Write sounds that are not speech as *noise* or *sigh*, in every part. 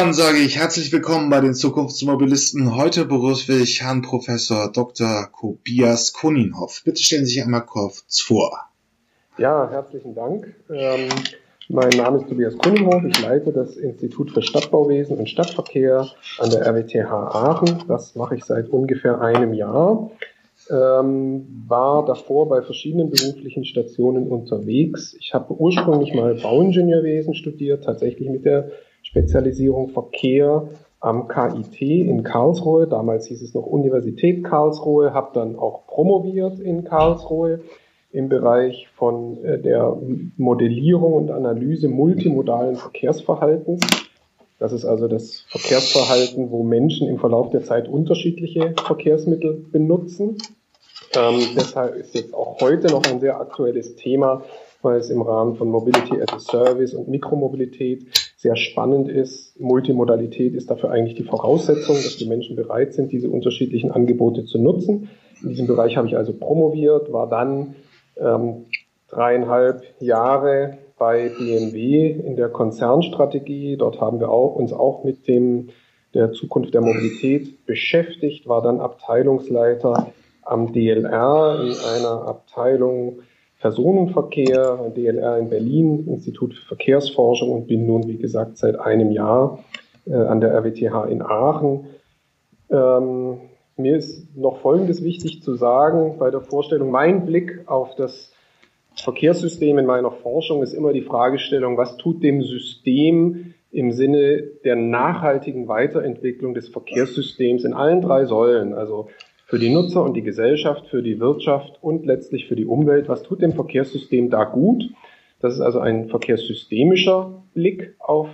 Dann sage ich herzlich willkommen bei den Zukunftsmobilisten. Heute begrüße ich Herrn Professor Dr. Kobias Koninhoff. Bitte stellen Sie sich einmal kurz vor. Ja, herzlichen Dank. Ähm, mein Name ist Tobias Koninhoff. Ich leite das Institut für Stadtbauwesen und Stadtverkehr an der RWTH Aachen. Das mache ich seit ungefähr einem Jahr. Ähm, war davor bei verschiedenen beruflichen Stationen unterwegs. Ich habe ursprünglich mal Bauingenieurwesen studiert, tatsächlich mit der Spezialisierung Verkehr am KIT in Karlsruhe. Damals hieß es noch Universität Karlsruhe, habe dann auch promoviert in Karlsruhe im Bereich von äh, der Modellierung und Analyse multimodalen Verkehrsverhaltens. Das ist also das Verkehrsverhalten, wo Menschen im Verlauf der Zeit unterschiedliche Verkehrsmittel benutzen. Ähm, deshalb ist jetzt auch heute noch ein sehr aktuelles Thema, weil es im Rahmen von Mobility as a Service und Mikromobilität sehr spannend ist. Multimodalität ist dafür eigentlich die Voraussetzung, dass die Menschen bereit sind, diese unterschiedlichen Angebote zu nutzen. In diesem Bereich habe ich also promoviert, war dann ähm, dreieinhalb Jahre bei BMW in der Konzernstrategie. Dort haben wir auch, uns auch mit dem der Zukunft der Mobilität beschäftigt, war dann Abteilungsleiter am DLR in einer Abteilung Personenverkehr, DLR in Berlin, Institut für Verkehrsforschung und bin nun, wie gesagt, seit einem Jahr äh, an der RWTH in Aachen. Ähm, mir ist noch Folgendes wichtig zu sagen bei der Vorstellung. Mein Blick auf das Verkehrssystem in meiner Forschung ist immer die Fragestellung, was tut dem System im Sinne der nachhaltigen Weiterentwicklung des Verkehrssystems in allen drei Säulen, also für die Nutzer und die Gesellschaft, für die Wirtschaft und letztlich für die Umwelt. Was tut dem Verkehrssystem da gut? Das ist also ein verkehrssystemischer Blick auf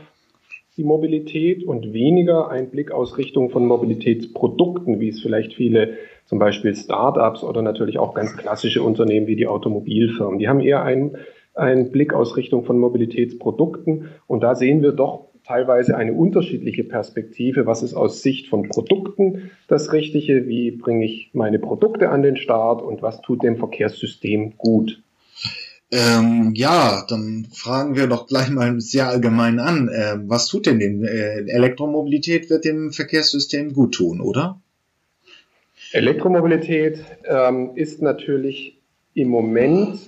die Mobilität und weniger ein Blick aus Richtung von Mobilitätsprodukten, wie es vielleicht viele zum Beispiel Startups oder natürlich auch ganz klassische Unternehmen wie die Automobilfirmen. Die haben eher einen, einen Blick aus Richtung von Mobilitätsprodukten und da sehen wir doch teilweise eine unterschiedliche Perspektive. Was ist aus Sicht von Produkten das Richtige? Wie bringe ich meine Produkte an den Start und was tut dem Verkehrssystem gut? Ähm, ja, dann fragen wir doch gleich mal sehr allgemein an. Äh, was tut denn dem äh, Elektromobilität wird dem Verkehrssystem gut tun, oder? Elektromobilität ähm, ist natürlich im Moment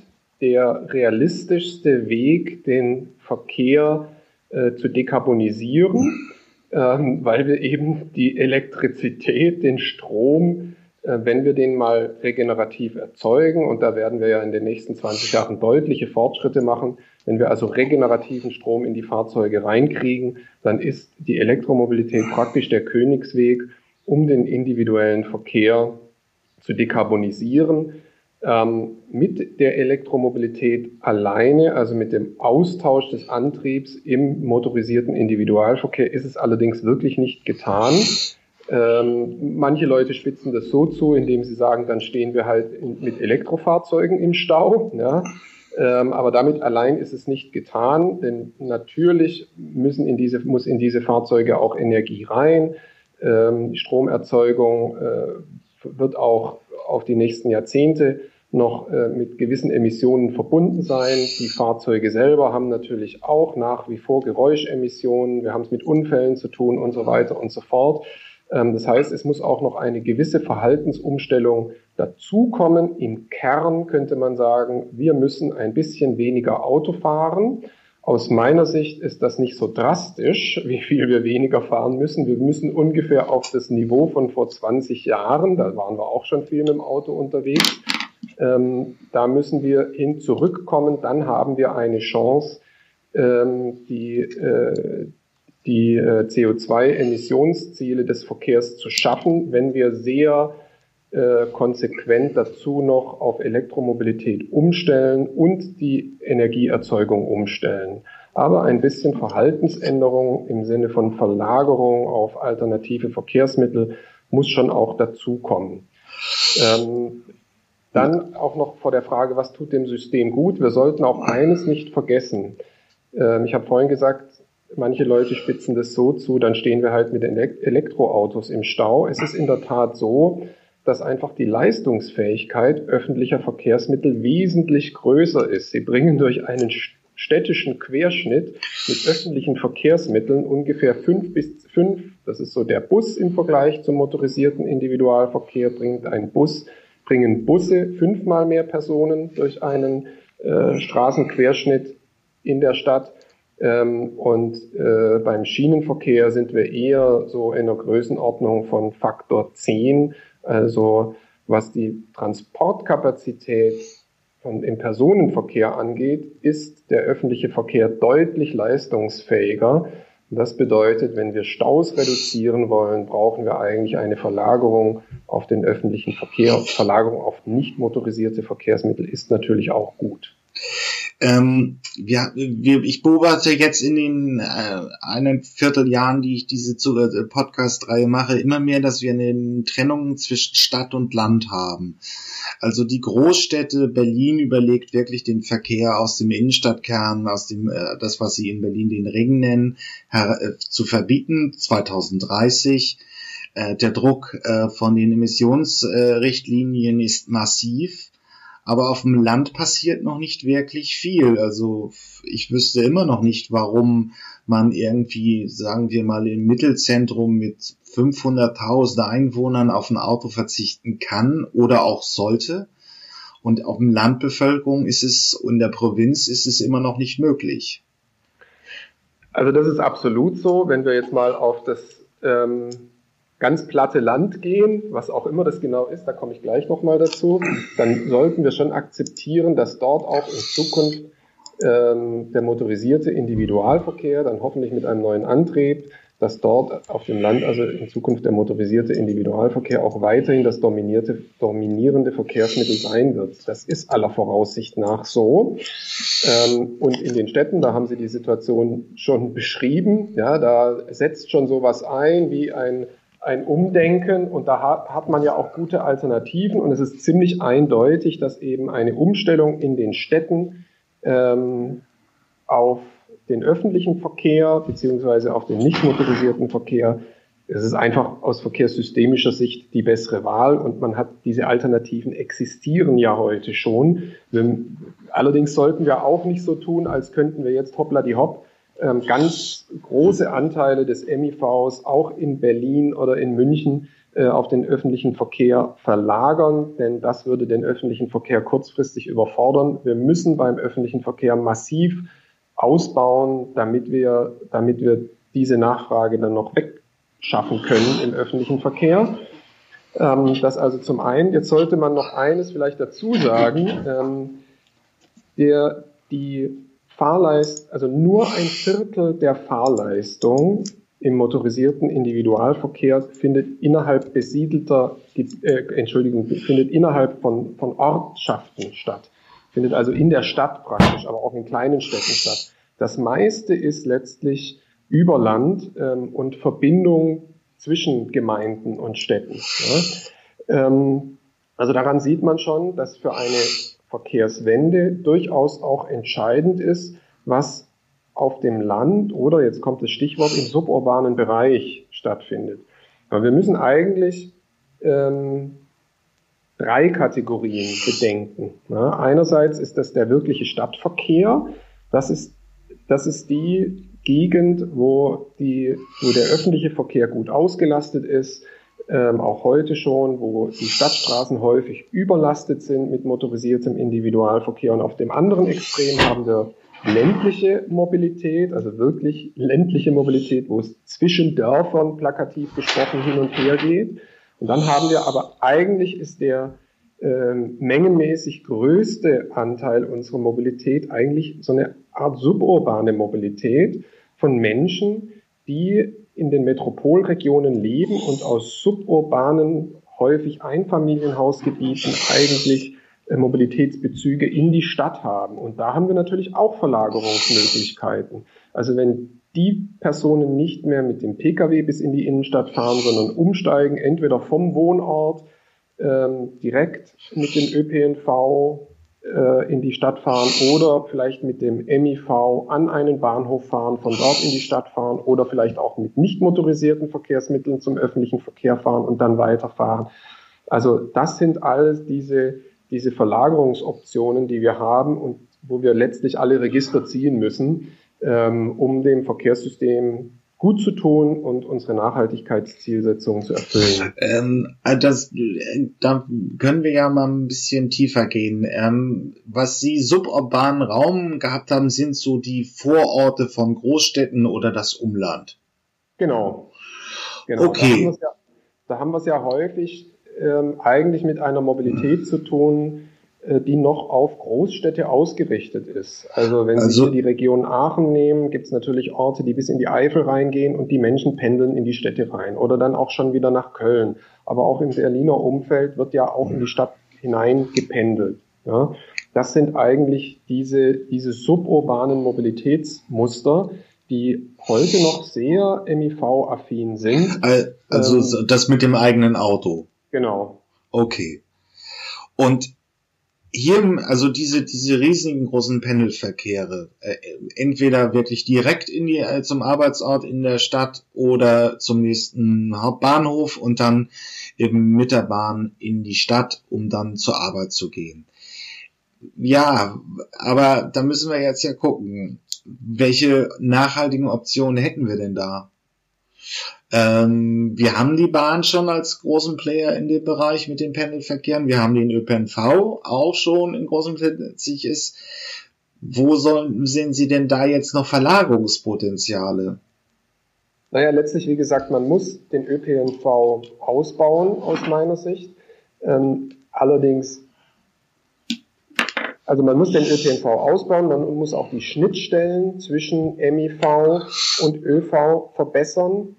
der realistischste Weg, den Verkehr äh, zu dekarbonisieren, ähm, weil wir eben die Elektrizität, den Strom, äh, wenn wir den mal regenerativ erzeugen, und da werden wir ja in den nächsten 20 Jahren deutliche Fortschritte machen, wenn wir also regenerativen Strom in die Fahrzeuge reinkriegen, dann ist die Elektromobilität praktisch der Königsweg, um den individuellen Verkehr zu dekarbonisieren. Ähm, mit der Elektromobilität alleine, also mit dem Austausch des Antriebs im motorisierten Individualverkehr, ist es allerdings wirklich nicht getan. Ähm, manche Leute spitzen das so zu, indem sie sagen, dann stehen wir halt in, mit Elektrofahrzeugen im Stau. Ja. Ähm, aber damit allein ist es nicht getan, denn natürlich müssen in diese, muss in diese Fahrzeuge auch Energie rein. Ähm, Stromerzeugung äh, wird auch auf die nächsten Jahrzehnte noch äh, mit gewissen Emissionen verbunden sein. Die Fahrzeuge selber haben natürlich auch nach wie vor Geräuschemissionen. Wir haben es mit Unfällen zu tun und so weiter und so fort. Ähm, das heißt, es muss auch noch eine gewisse Verhaltensumstellung dazukommen. Im Kern könnte man sagen, wir müssen ein bisschen weniger Auto fahren. Aus meiner Sicht ist das nicht so drastisch, wie viel wir weniger fahren müssen. Wir müssen ungefähr auf das Niveau von vor 20 Jahren, da waren wir auch schon viel mit dem Auto unterwegs, ähm, da müssen wir hin zurückkommen. Dann haben wir eine Chance, ähm, die, äh, die äh, CO2-Emissionsziele des Verkehrs zu schaffen, wenn wir sehr äh, konsequent dazu noch auf Elektromobilität umstellen und die Energieerzeugung umstellen. Aber ein bisschen Verhaltensänderung im Sinne von Verlagerung auf alternative Verkehrsmittel muss schon auch dazukommen. Ähm, dann auch noch vor der Frage, was tut dem System gut? Wir sollten auch eines nicht vergessen. Ähm, ich habe vorhin gesagt, manche Leute spitzen das so zu, dann stehen wir halt mit Elektroautos im Stau. Es ist in der Tat so, dass einfach die Leistungsfähigkeit öffentlicher Verkehrsmittel wesentlich größer ist. Sie bringen durch einen städtischen Querschnitt mit öffentlichen Verkehrsmitteln ungefähr fünf bis fünf, das ist so der Bus im Vergleich zum motorisierten Individualverkehr, bringt ein Bus, bringen Busse fünfmal mehr Personen durch einen äh, Straßenquerschnitt in der Stadt. Ähm, und äh, beim Schienenverkehr sind wir eher so in der Größenordnung von Faktor 10. Also was die Transportkapazität von, im Personenverkehr angeht, ist der öffentliche Verkehr deutlich leistungsfähiger. Das bedeutet, wenn wir Staus reduzieren wollen, brauchen wir eigentlich eine Verlagerung auf den öffentlichen Verkehr. Verlagerung auf nicht motorisierte Verkehrsmittel ist natürlich auch gut. Ähm, wir, wir, ich beobachte jetzt in den äh, einen Vierteljahren, die ich diese äh, Podcast-Reihe mache, immer mehr, dass wir eine Trennung zwischen Stadt und Land haben. Also die Großstädte, Berlin überlegt wirklich den Verkehr aus dem Innenstadtkern, aus dem, äh, das, was sie in Berlin den Ring nennen, her, äh, zu verbieten, 2030. Äh, der Druck äh, von den Emissionsrichtlinien ist massiv aber auf dem Land passiert noch nicht wirklich viel. Also ich wüsste immer noch nicht, warum man irgendwie, sagen wir mal, im Mittelzentrum mit 500.000 Einwohnern auf ein Auto verzichten kann oder auch sollte. Und auf dem Landbevölkerung ist es, in der Provinz ist es immer noch nicht möglich. Also das ist absolut so. Wenn wir jetzt mal auf das ähm, ganz platte Land gehen, was auch immer das genau ist, da komme ich gleich nochmal dazu, dann sollten wir schon akzeptieren, dass dort auch in Zukunft ähm, der motorisierte Individualverkehr, dann hoffentlich mit einem neuen Antrieb, dass dort auf dem Land also in Zukunft der motorisierte Individualverkehr auch weiterhin das dominierte, dominierende Verkehrsmittel sein wird. Das ist aller Voraussicht nach so. Ähm, und in den Städten, da haben Sie die Situation schon beschrieben, ja, da setzt schon sowas ein wie ein ein Umdenken und da hat man ja auch gute Alternativen und es ist ziemlich eindeutig, dass eben eine Umstellung in den Städten ähm, auf den öffentlichen Verkehr beziehungsweise auf den nicht motorisierten Verkehr, es ist einfach aus verkehrssystemischer Sicht die bessere Wahl und man hat diese Alternativen existieren ja heute schon. Wir, allerdings sollten wir auch nicht so tun, als könnten wir jetzt hoppla die hopp ähm, ganz große Anteile des MIVs auch in Berlin oder in München äh, auf den öffentlichen Verkehr verlagern, denn das würde den öffentlichen Verkehr kurzfristig überfordern. Wir müssen beim öffentlichen Verkehr massiv ausbauen, damit wir, damit wir diese Nachfrage dann noch wegschaffen können im öffentlichen Verkehr. Ähm, das also zum einen. Jetzt sollte man noch eines vielleicht dazu sagen. Ähm, der, die Fahrleist, also nur ein Viertel der Fahrleistung im motorisierten Individualverkehr findet innerhalb besiedelter, äh, Entschuldigung, findet innerhalb von, von Ortschaften statt. Findet also in der Stadt praktisch, aber auch in kleinen Städten statt. Das meiste ist letztlich über Land ähm, und Verbindung zwischen Gemeinden und Städten. Ja. Ähm, also daran sieht man schon, dass für eine Verkehrswende durchaus auch entscheidend ist, was auf dem Land oder jetzt kommt das Stichwort im suburbanen Bereich stattfindet. Aber wir müssen eigentlich ähm, drei Kategorien bedenken. Ja, einerseits ist das der wirkliche Stadtverkehr. Das ist, das ist die Gegend, wo, die, wo der öffentliche Verkehr gut ausgelastet ist, ähm, auch heute schon, wo die Stadtstraßen häufig überlastet sind mit motorisiertem Individualverkehr. Und auf dem anderen Extrem haben wir ländliche Mobilität, also wirklich ländliche Mobilität, wo es zwischen Dörfern plakativ gesprochen hin und her geht. Und dann haben wir aber eigentlich ist der ähm, mengenmäßig größte Anteil unserer Mobilität eigentlich so eine Art suburbane Mobilität von Menschen, die in den Metropolregionen leben und aus suburbanen, häufig Einfamilienhausgebieten eigentlich äh, Mobilitätsbezüge in die Stadt haben. Und da haben wir natürlich auch Verlagerungsmöglichkeiten. Also wenn die Personen nicht mehr mit dem Pkw bis in die Innenstadt fahren, sondern umsteigen, entweder vom Wohnort ähm, direkt mit dem ÖPNV äh, in die Stadt fahren oder vielleicht mit dem MIV an einen Bahnhof fahren, von dort in die Stadt fahren oder vielleicht auch mit nicht motorisierten Verkehrsmitteln zum öffentlichen Verkehr fahren und dann weiterfahren. Also das sind all diese, diese Verlagerungsoptionen, die wir haben und wo wir letztlich alle Register ziehen müssen, ähm, um dem Verkehrssystem gut zu tun und unsere Nachhaltigkeitszielsetzungen zu erfüllen. Ähm, äh, das, äh, da können wir ja mal ein bisschen tiefer gehen. Ähm, was Sie suburbanen Raum gehabt haben, sind so die Vororte von Großstädten oder das Umland. Genau. genau. Okay. Da haben wir es ja, ja, häufig ähm, eigentlich mit einer Mobilität zu tun, die noch auf Großstädte ausgerichtet ist. Also wenn also, Sie hier die Region Aachen nehmen, gibt es natürlich Orte, die bis in die Eifel reingehen und die Menschen pendeln in die Städte rein oder dann auch schon wieder nach Köln. Aber auch im Berliner Umfeld wird ja auch in die Stadt hinein gependelt. Ja. Das sind eigentlich diese, diese suburbanen Mobilitätsmuster, die heute noch sehr MIV-affin sind. Also ähm, das mit dem eigenen Auto. Genau. Okay. Und hier, also diese, diese riesigen großen Pendelverkehre, äh, entweder wirklich direkt in die, äh, zum Arbeitsort in der Stadt oder zum nächsten Hauptbahnhof und dann eben mit der Bahn in die Stadt, um dann zur Arbeit zu gehen. Ja, aber da müssen wir jetzt ja gucken, welche nachhaltigen Optionen hätten wir denn da? Ähm, wir haben die Bahn schon als großen Player in dem Bereich mit den Pendelverkehren. Wir haben den ÖPNV auch schon in großem sich ist. Wo sollen, sehen Sie denn da jetzt noch Verlagerungspotenziale? Naja, letztlich, wie gesagt, man muss den ÖPNV ausbauen, aus meiner Sicht. Ähm, allerdings, also man muss den ÖPNV ausbauen, man muss auch die Schnittstellen zwischen MIV und ÖV verbessern.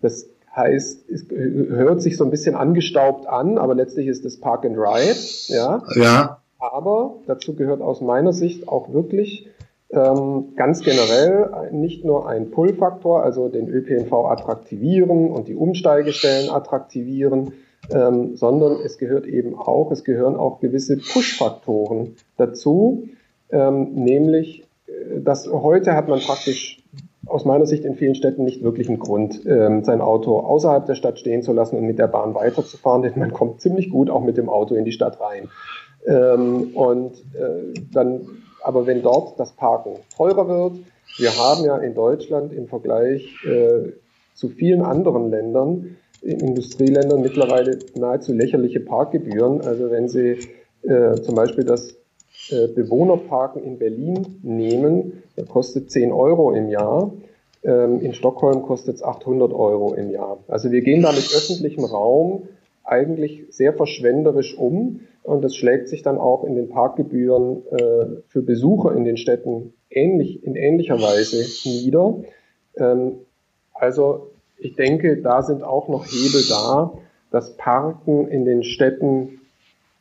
Das heißt, es hört sich so ein bisschen angestaubt an, aber letztlich ist es Park and Ride. Ja. ja. Aber dazu gehört aus meiner Sicht auch wirklich ähm, ganz generell nicht nur ein Pull-Faktor, also den ÖPNV attraktivieren und die Umsteigestellen attraktivieren, ähm, sondern es gehört eben auch, es gehören auch gewisse Push-Faktoren dazu, ähm, nämlich, äh, dass heute hat man praktisch aus meiner Sicht in vielen Städten nicht wirklich einen Grund, ähm, sein Auto außerhalb der Stadt stehen zu lassen und mit der Bahn weiterzufahren, denn man kommt ziemlich gut auch mit dem Auto in die Stadt rein. Ähm, und äh, dann, aber wenn dort das Parken teurer wird, wir haben ja in Deutschland im Vergleich äh, zu vielen anderen Ländern, in Industrieländern mittlerweile nahezu lächerliche Parkgebühren. Also wenn Sie äh, zum Beispiel das äh, Bewohnerparken in Berlin nehmen, der kostet 10 Euro im Jahr. Ähm, in Stockholm kostet es 800 Euro im Jahr. Also wir gehen da mit öffentlichem Raum eigentlich sehr verschwenderisch um und das schlägt sich dann auch in den Parkgebühren äh, für Besucher in den Städten ähnlich, in ähnlicher Weise nieder. Ähm, also ich denke, da sind auch noch Hebel da, das Parken in den Städten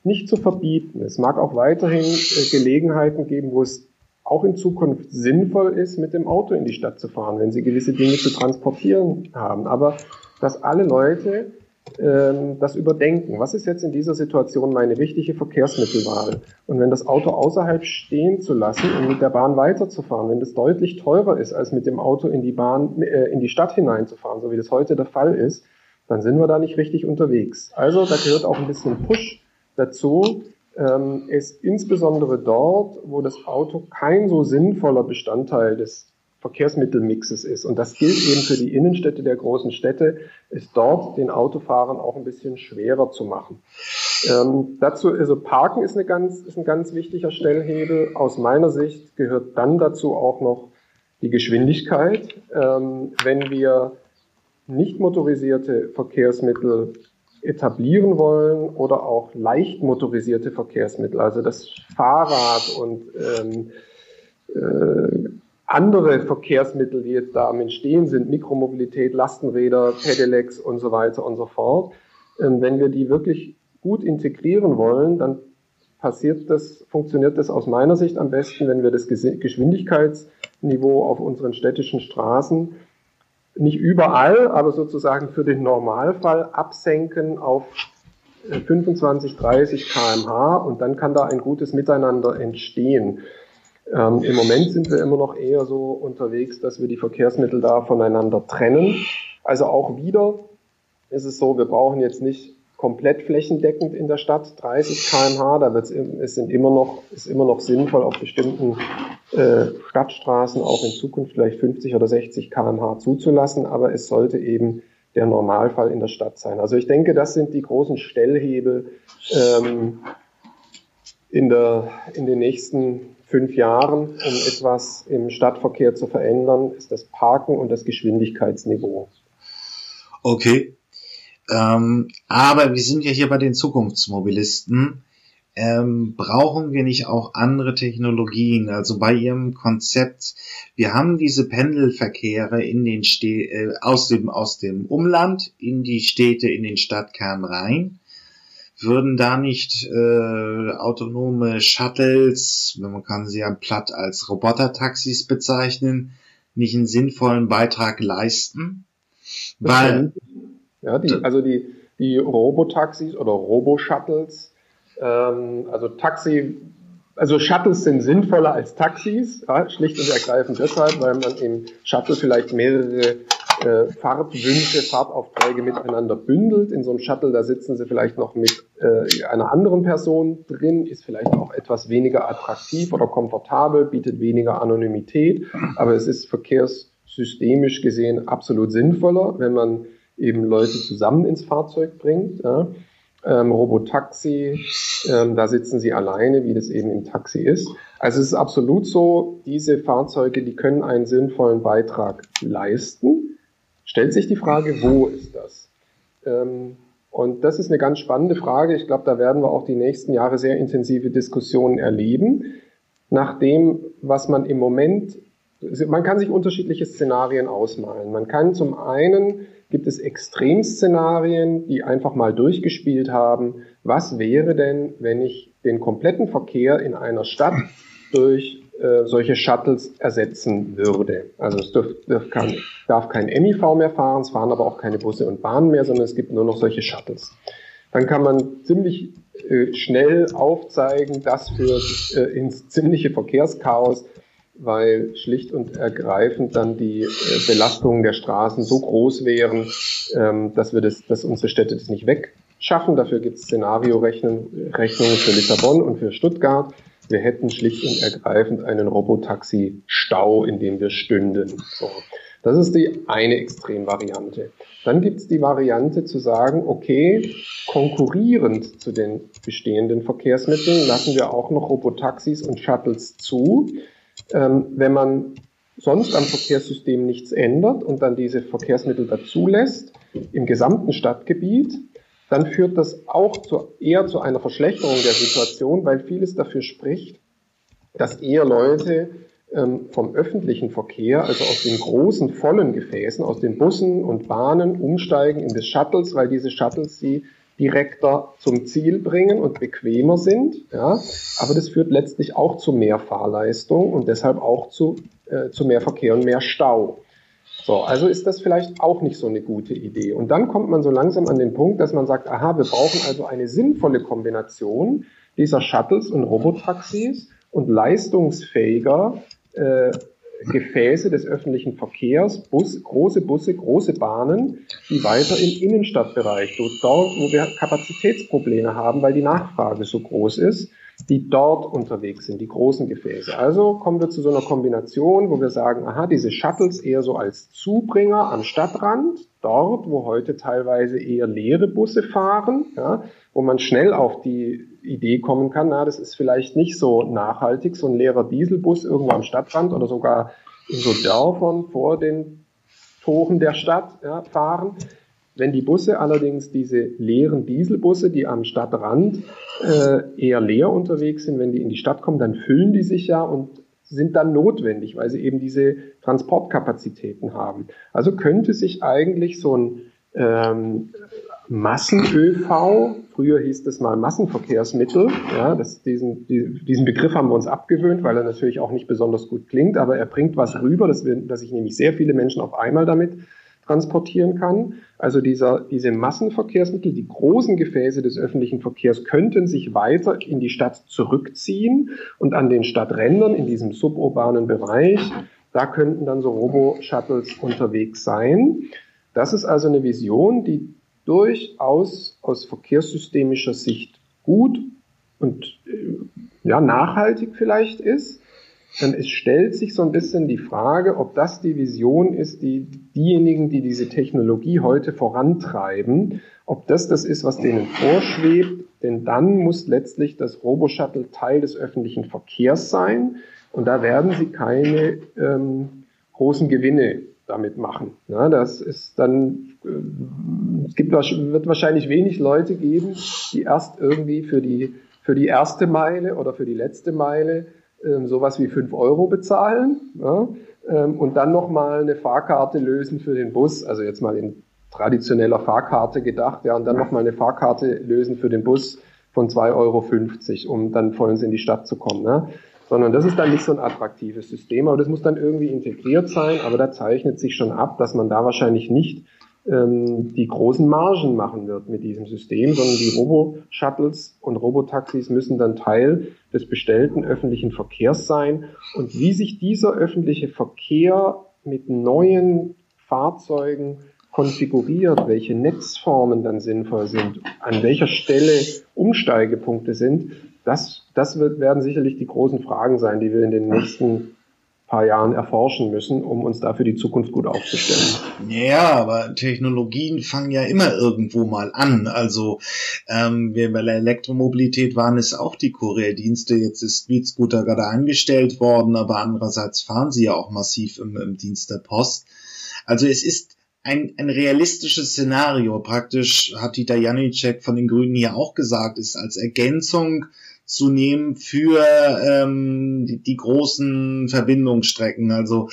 nicht zu verbieten. Es mag auch weiterhin äh, Gelegenheiten geben, wo es auch in Zukunft sinnvoll ist, mit dem Auto in die Stadt zu fahren, wenn sie gewisse Dinge zu transportieren haben. Aber dass alle Leute ähm, das überdenken. Was ist jetzt in dieser Situation meine richtige Verkehrsmittelwahl? Und wenn das Auto außerhalb stehen zu lassen und mit der Bahn weiterzufahren, wenn das deutlich teurer ist, als mit dem Auto in die Bahn, äh, in die Stadt hineinzufahren, so wie das heute der Fall ist, dann sind wir da nicht richtig unterwegs. Also da gehört auch ein bisschen Push dazu, ähm, ist insbesondere dort, wo das Auto kein so sinnvoller Bestandteil des Verkehrsmittelmixes ist. Und das gilt eben für die Innenstädte der großen Städte, ist dort den Autofahrern auch ein bisschen schwerer zu machen. Ähm, dazu, also Parken ist, eine ganz, ist ein ganz wichtiger Stellhebel. Aus meiner Sicht gehört dann dazu auch noch die Geschwindigkeit. Ähm, wenn wir nicht motorisierte Verkehrsmittel etablieren wollen oder auch leicht motorisierte Verkehrsmittel, also das Fahrrad und ähm, äh, andere Verkehrsmittel, die jetzt da am Entstehen sind, Mikromobilität, Lastenräder, Pedelecs und so weiter und so fort, ähm, wenn wir die wirklich gut integrieren wollen, dann passiert das, funktioniert das aus meiner Sicht am besten, wenn wir das Geschwindigkeitsniveau auf unseren städtischen Straßen nicht überall, aber sozusagen für den Normalfall absenken auf 25, 30 kmh und dann kann da ein gutes Miteinander entstehen. Ähm, Im Moment sind wir immer noch eher so unterwegs, dass wir die Verkehrsmittel da voneinander trennen. Also auch wieder ist es so, wir brauchen jetzt nicht komplett flächendeckend in der Stadt 30 km/h. Da wird's, es sind immer noch, ist immer noch sinnvoll, auf bestimmten Stadtstraßen auch in Zukunft vielleicht 50 oder 60 km/h zuzulassen, aber es sollte eben der Normalfall in der Stadt sein. Also ich denke, das sind die großen Stellhebel ähm, in, der, in den nächsten fünf Jahren, um etwas im Stadtverkehr zu verändern, ist das Parken und das Geschwindigkeitsniveau. Okay. Ähm, aber wir sind ja hier bei den Zukunftsmobilisten. Ähm, brauchen wir nicht auch andere Technologien? Also bei Ihrem Konzept, wir haben diese Pendelverkehre in den Stä äh, aus dem aus dem Umland in die Städte, in den Stadtkern rein. Würden da nicht äh, autonome Shuttles, man kann sie ja platt als Robotertaxis bezeichnen, nicht einen sinnvollen Beitrag leisten? Weil ja, die, also die, die Robotaxis oder Robo-Shuttles, ähm, also Taxi, also Shuttles sind sinnvoller als Taxis, ja, schlicht und ergreifend deshalb, weil man im Shuttle vielleicht mehrere äh, Fahrtwünsche, Fahrtaufträge miteinander bündelt. In so einem Shuttle, da sitzen sie vielleicht noch mit äh, einer anderen Person drin, ist vielleicht auch etwas weniger attraktiv oder komfortabel, bietet weniger Anonymität, aber es ist verkehrssystemisch gesehen absolut sinnvoller, wenn man eben Leute zusammen ins Fahrzeug bringt. Ja. Ähm, Robotaxi, ähm, da sitzen sie alleine, wie das eben im Taxi ist. Also es ist absolut so, diese Fahrzeuge, die können einen sinnvollen Beitrag leisten. Stellt sich die Frage, wo ist das? Ähm, und das ist eine ganz spannende Frage. Ich glaube, da werden wir auch die nächsten Jahre sehr intensive Diskussionen erleben. Nach dem, was man im Moment, man kann sich unterschiedliche Szenarien ausmalen. Man kann zum einen gibt es Extremszenarien, die einfach mal durchgespielt haben. Was wäre denn, wenn ich den kompletten Verkehr in einer Stadt durch äh, solche Shuttles ersetzen würde? Also es dürf, dürf kann, darf kein MIV mehr fahren, es fahren aber auch keine Busse und Bahnen mehr, sondern es gibt nur noch solche Shuttles. Dann kann man ziemlich äh, schnell aufzeigen, dass für äh, ins ziemliche Verkehrschaos weil schlicht und ergreifend dann die äh, Belastungen der Straßen so groß wären, ähm, dass wir das, dass unsere Städte das nicht wegschaffen. Dafür gibt es Szenario-Rechnungen für Lissabon und für Stuttgart. Wir hätten schlicht und ergreifend einen Robotaxi-Stau, in dem wir stünden. So. Das ist die eine Extremvariante. Dann gibt es die Variante zu sagen, okay, konkurrierend zu den bestehenden Verkehrsmitteln lassen wir auch noch Robotaxis und Shuttles zu ähm, wenn man sonst am Verkehrssystem nichts ändert und dann diese Verkehrsmittel dazulässt im gesamten Stadtgebiet, dann führt das auch zu, eher zu einer Verschlechterung der Situation, weil vieles dafür spricht, dass eher Leute ähm, vom öffentlichen Verkehr, also aus den großen vollen Gefäßen, aus den Bussen und Bahnen umsteigen in das Shuttles, weil diese Shuttles sie direkter zum Ziel bringen und bequemer sind. Ja, aber das führt letztlich auch zu mehr Fahrleistung und deshalb auch zu, äh, zu mehr Verkehr und mehr Stau. So, also ist das vielleicht auch nicht so eine gute Idee. Und dann kommt man so langsam an den Punkt, dass man sagt, aha, wir brauchen also eine sinnvolle Kombination dieser Shuttles und Robotaxis und leistungsfähiger äh, Gefäße des öffentlichen Verkehrs, Bus, große Busse, große Bahnen, die weiter im Innenstadtbereich, dort, wo wir Kapazitätsprobleme haben, weil die Nachfrage so groß ist, die dort unterwegs sind, die großen Gefäße. Also kommen wir zu so einer Kombination, wo wir sagen, aha, diese Shuttles eher so als Zubringer am Stadtrand, dort, wo heute teilweise eher leere Busse fahren, ja, wo man schnell auf die Idee kommen kann, na, das ist vielleicht nicht so nachhaltig, so ein leerer Dieselbus irgendwo am Stadtrand oder sogar in so Dörfern vor den Toren der Stadt ja, fahren. Wenn die Busse allerdings diese leeren Dieselbusse, die am Stadtrand äh, eher leer unterwegs sind, wenn die in die Stadt kommen, dann füllen die sich ja und sind dann notwendig, weil sie eben diese Transportkapazitäten haben. Also könnte sich eigentlich so ein ähm, Massen-ÖV, früher hieß das mal Massenverkehrsmittel, ja, das, diesen, diesen Begriff haben wir uns abgewöhnt, weil er natürlich auch nicht besonders gut klingt, aber er bringt was rüber, dass, wir, dass ich nämlich sehr viele Menschen auf einmal damit transportieren kann. Also dieser, diese Massenverkehrsmittel, die großen Gefäße des öffentlichen Verkehrs könnten sich weiter in die Stadt zurückziehen und an den Stadträndern in diesem suburbanen Bereich, da könnten dann so Robo-Shuttles unterwegs sein. Das ist also eine Vision, die durchaus aus verkehrssystemischer Sicht gut und äh, ja, nachhaltig vielleicht ist. Dann es stellt sich so ein bisschen die Frage, ob das die Vision ist, die diejenigen, die diese Technologie heute vorantreiben, ob das das ist, was denen vorschwebt. Denn dann muss letztlich das Roboshuttle Teil des öffentlichen Verkehrs sein. Und da werden sie keine ähm, großen Gewinne damit machen. Ja, das ist dann, äh, es gibt, wird wahrscheinlich wenig Leute geben, die erst irgendwie für die, für die erste Meile oder für die letzte Meile ähm, sowas wie fünf Euro bezahlen ja, ähm, und dann nochmal eine Fahrkarte lösen für den Bus, also jetzt mal in traditioneller Fahrkarte gedacht, ja, und dann nochmal eine Fahrkarte lösen für den Bus von 2,50 Euro, um dann vollends in die Stadt zu kommen. Ne? Sondern das ist dann nicht so ein attraktives System, aber das muss dann irgendwie integriert sein, aber da zeichnet sich schon ab, dass man da wahrscheinlich nicht ähm, die großen Margen machen wird mit diesem System, sondern die Robo-Shuttles und Robotaxis müssen dann Teil des bestellten öffentlichen Verkehrs sein. Und wie sich dieser öffentliche Verkehr mit neuen Fahrzeugen konfiguriert, welche Netzformen dann sinnvoll sind, an welcher Stelle Umsteigepunkte sind, das, das wird, werden sicherlich die großen Fragen sein, die wir in den nächsten paar Jahren erforschen müssen, um uns dafür die Zukunft gut aufzustellen. Ja, aber Technologien fangen ja immer irgendwo mal an. Also ähm, wir bei der Elektromobilität waren es auch die Kurierdienste. Jetzt ist Speed Scooter gerade eingestellt worden, aber andererseits fahren sie ja auch massiv im, im Dienst der Post. Also es ist ein, ein realistisches Szenario. Praktisch hat Dieter Janicek von den Grünen hier auch gesagt, ist als Ergänzung zu nehmen für ähm, die, die großen Verbindungsstrecken. Also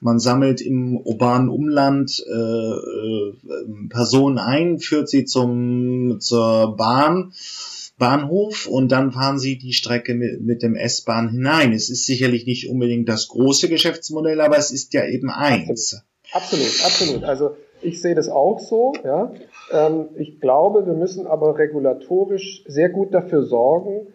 man sammelt im urbanen Umland äh, äh, Personen ein, führt sie zum zur Bahn. Bahnhof und dann fahren sie die Strecke mit, mit dem S-Bahn hinein. Es ist sicherlich nicht unbedingt das große Geschäftsmodell, aber es ist ja eben eins. Absolut, absolut. Also ich sehe das auch so. Ja. Ähm, ich glaube, wir müssen aber regulatorisch sehr gut dafür sorgen,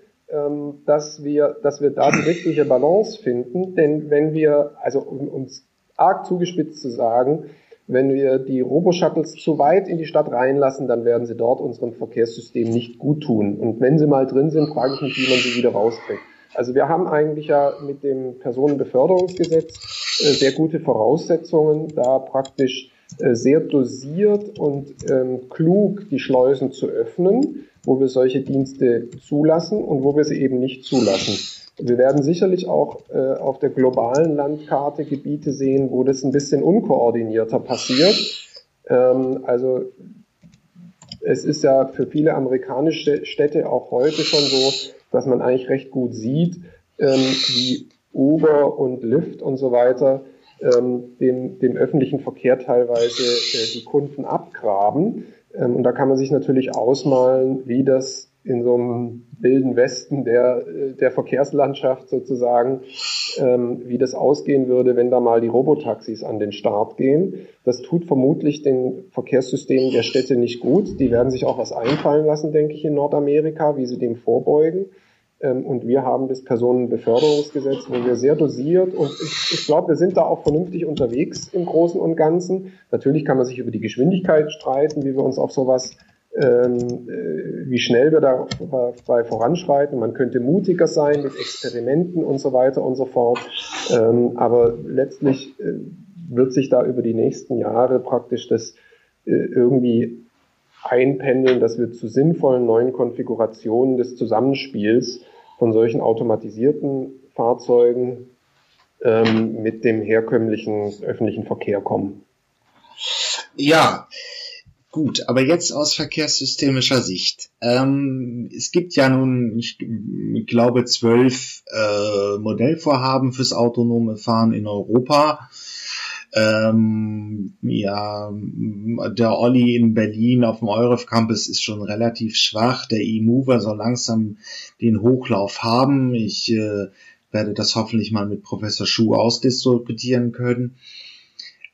dass wir, dass wir da die richtige Balance finden. Denn wenn wir, also um uns arg zugespitzt zu sagen, wenn wir die Robo-Shuttles zu weit in die Stadt reinlassen, dann werden sie dort unserem Verkehrssystem nicht gut tun. Und wenn sie mal drin sind, frage ich mich, wie man sie wieder rauskriegt. Also wir haben eigentlich ja mit dem Personenbeförderungsgesetz äh, sehr gute Voraussetzungen, da praktisch äh, sehr dosiert und ähm, klug die Schleusen zu öffnen wo wir solche Dienste zulassen und wo wir sie eben nicht zulassen. Wir werden sicherlich auch äh, auf der globalen Landkarte Gebiete sehen, wo das ein bisschen unkoordinierter passiert. Ähm, also es ist ja für viele amerikanische Städte auch heute schon so, dass man eigentlich recht gut sieht, ähm, wie Uber und Lyft und so weiter ähm, dem, dem öffentlichen Verkehr teilweise äh, die Kunden abgraben. Ähm, und da kann man sich natürlich ausmalen, wie das in so einem wilden Westen der, äh, der Verkehrslandschaft sozusagen, ähm, wie das ausgehen würde, wenn da mal die Robotaxis an den Start gehen. Das tut vermutlich den Verkehrssystemen der Städte nicht gut. Die werden sich auch was einfallen lassen, denke ich, in Nordamerika, wie sie dem vorbeugen. Ähm, und wir haben das Personenbeförderungsgesetz, wo wir sehr dosiert und ich, ich glaube, wir sind da auch vernünftig unterwegs im Großen und Ganzen. Natürlich kann man sich über die Geschwindigkeit streiten, wie wir uns auf sowas, ähm, äh, wie schnell wir da dabei voranschreiten. Man könnte mutiger sein mit Experimenten und so weiter und so fort. Ähm, aber letztlich äh, wird sich da über die nächsten Jahre praktisch das äh, irgendwie einpendeln, dass wir zu sinnvollen neuen Konfigurationen des Zusammenspiels von solchen automatisierten Fahrzeugen ähm, mit dem herkömmlichen öffentlichen Verkehr kommen. Ja, gut, aber jetzt aus verkehrssystemischer Sicht. Ähm, es gibt ja nun, ich glaube, zwölf äh, Modellvorhaben fürs autonome Fahren in Europa. Ähm, ja, der Olli in Berlin auf dem Euref Campus ist schon relativ schwach. Der E-Mover soll langsam den Hochlauf haben. Ich äh, werde das hoffentlich mal mit Professor Schuh ausdiskutieren können.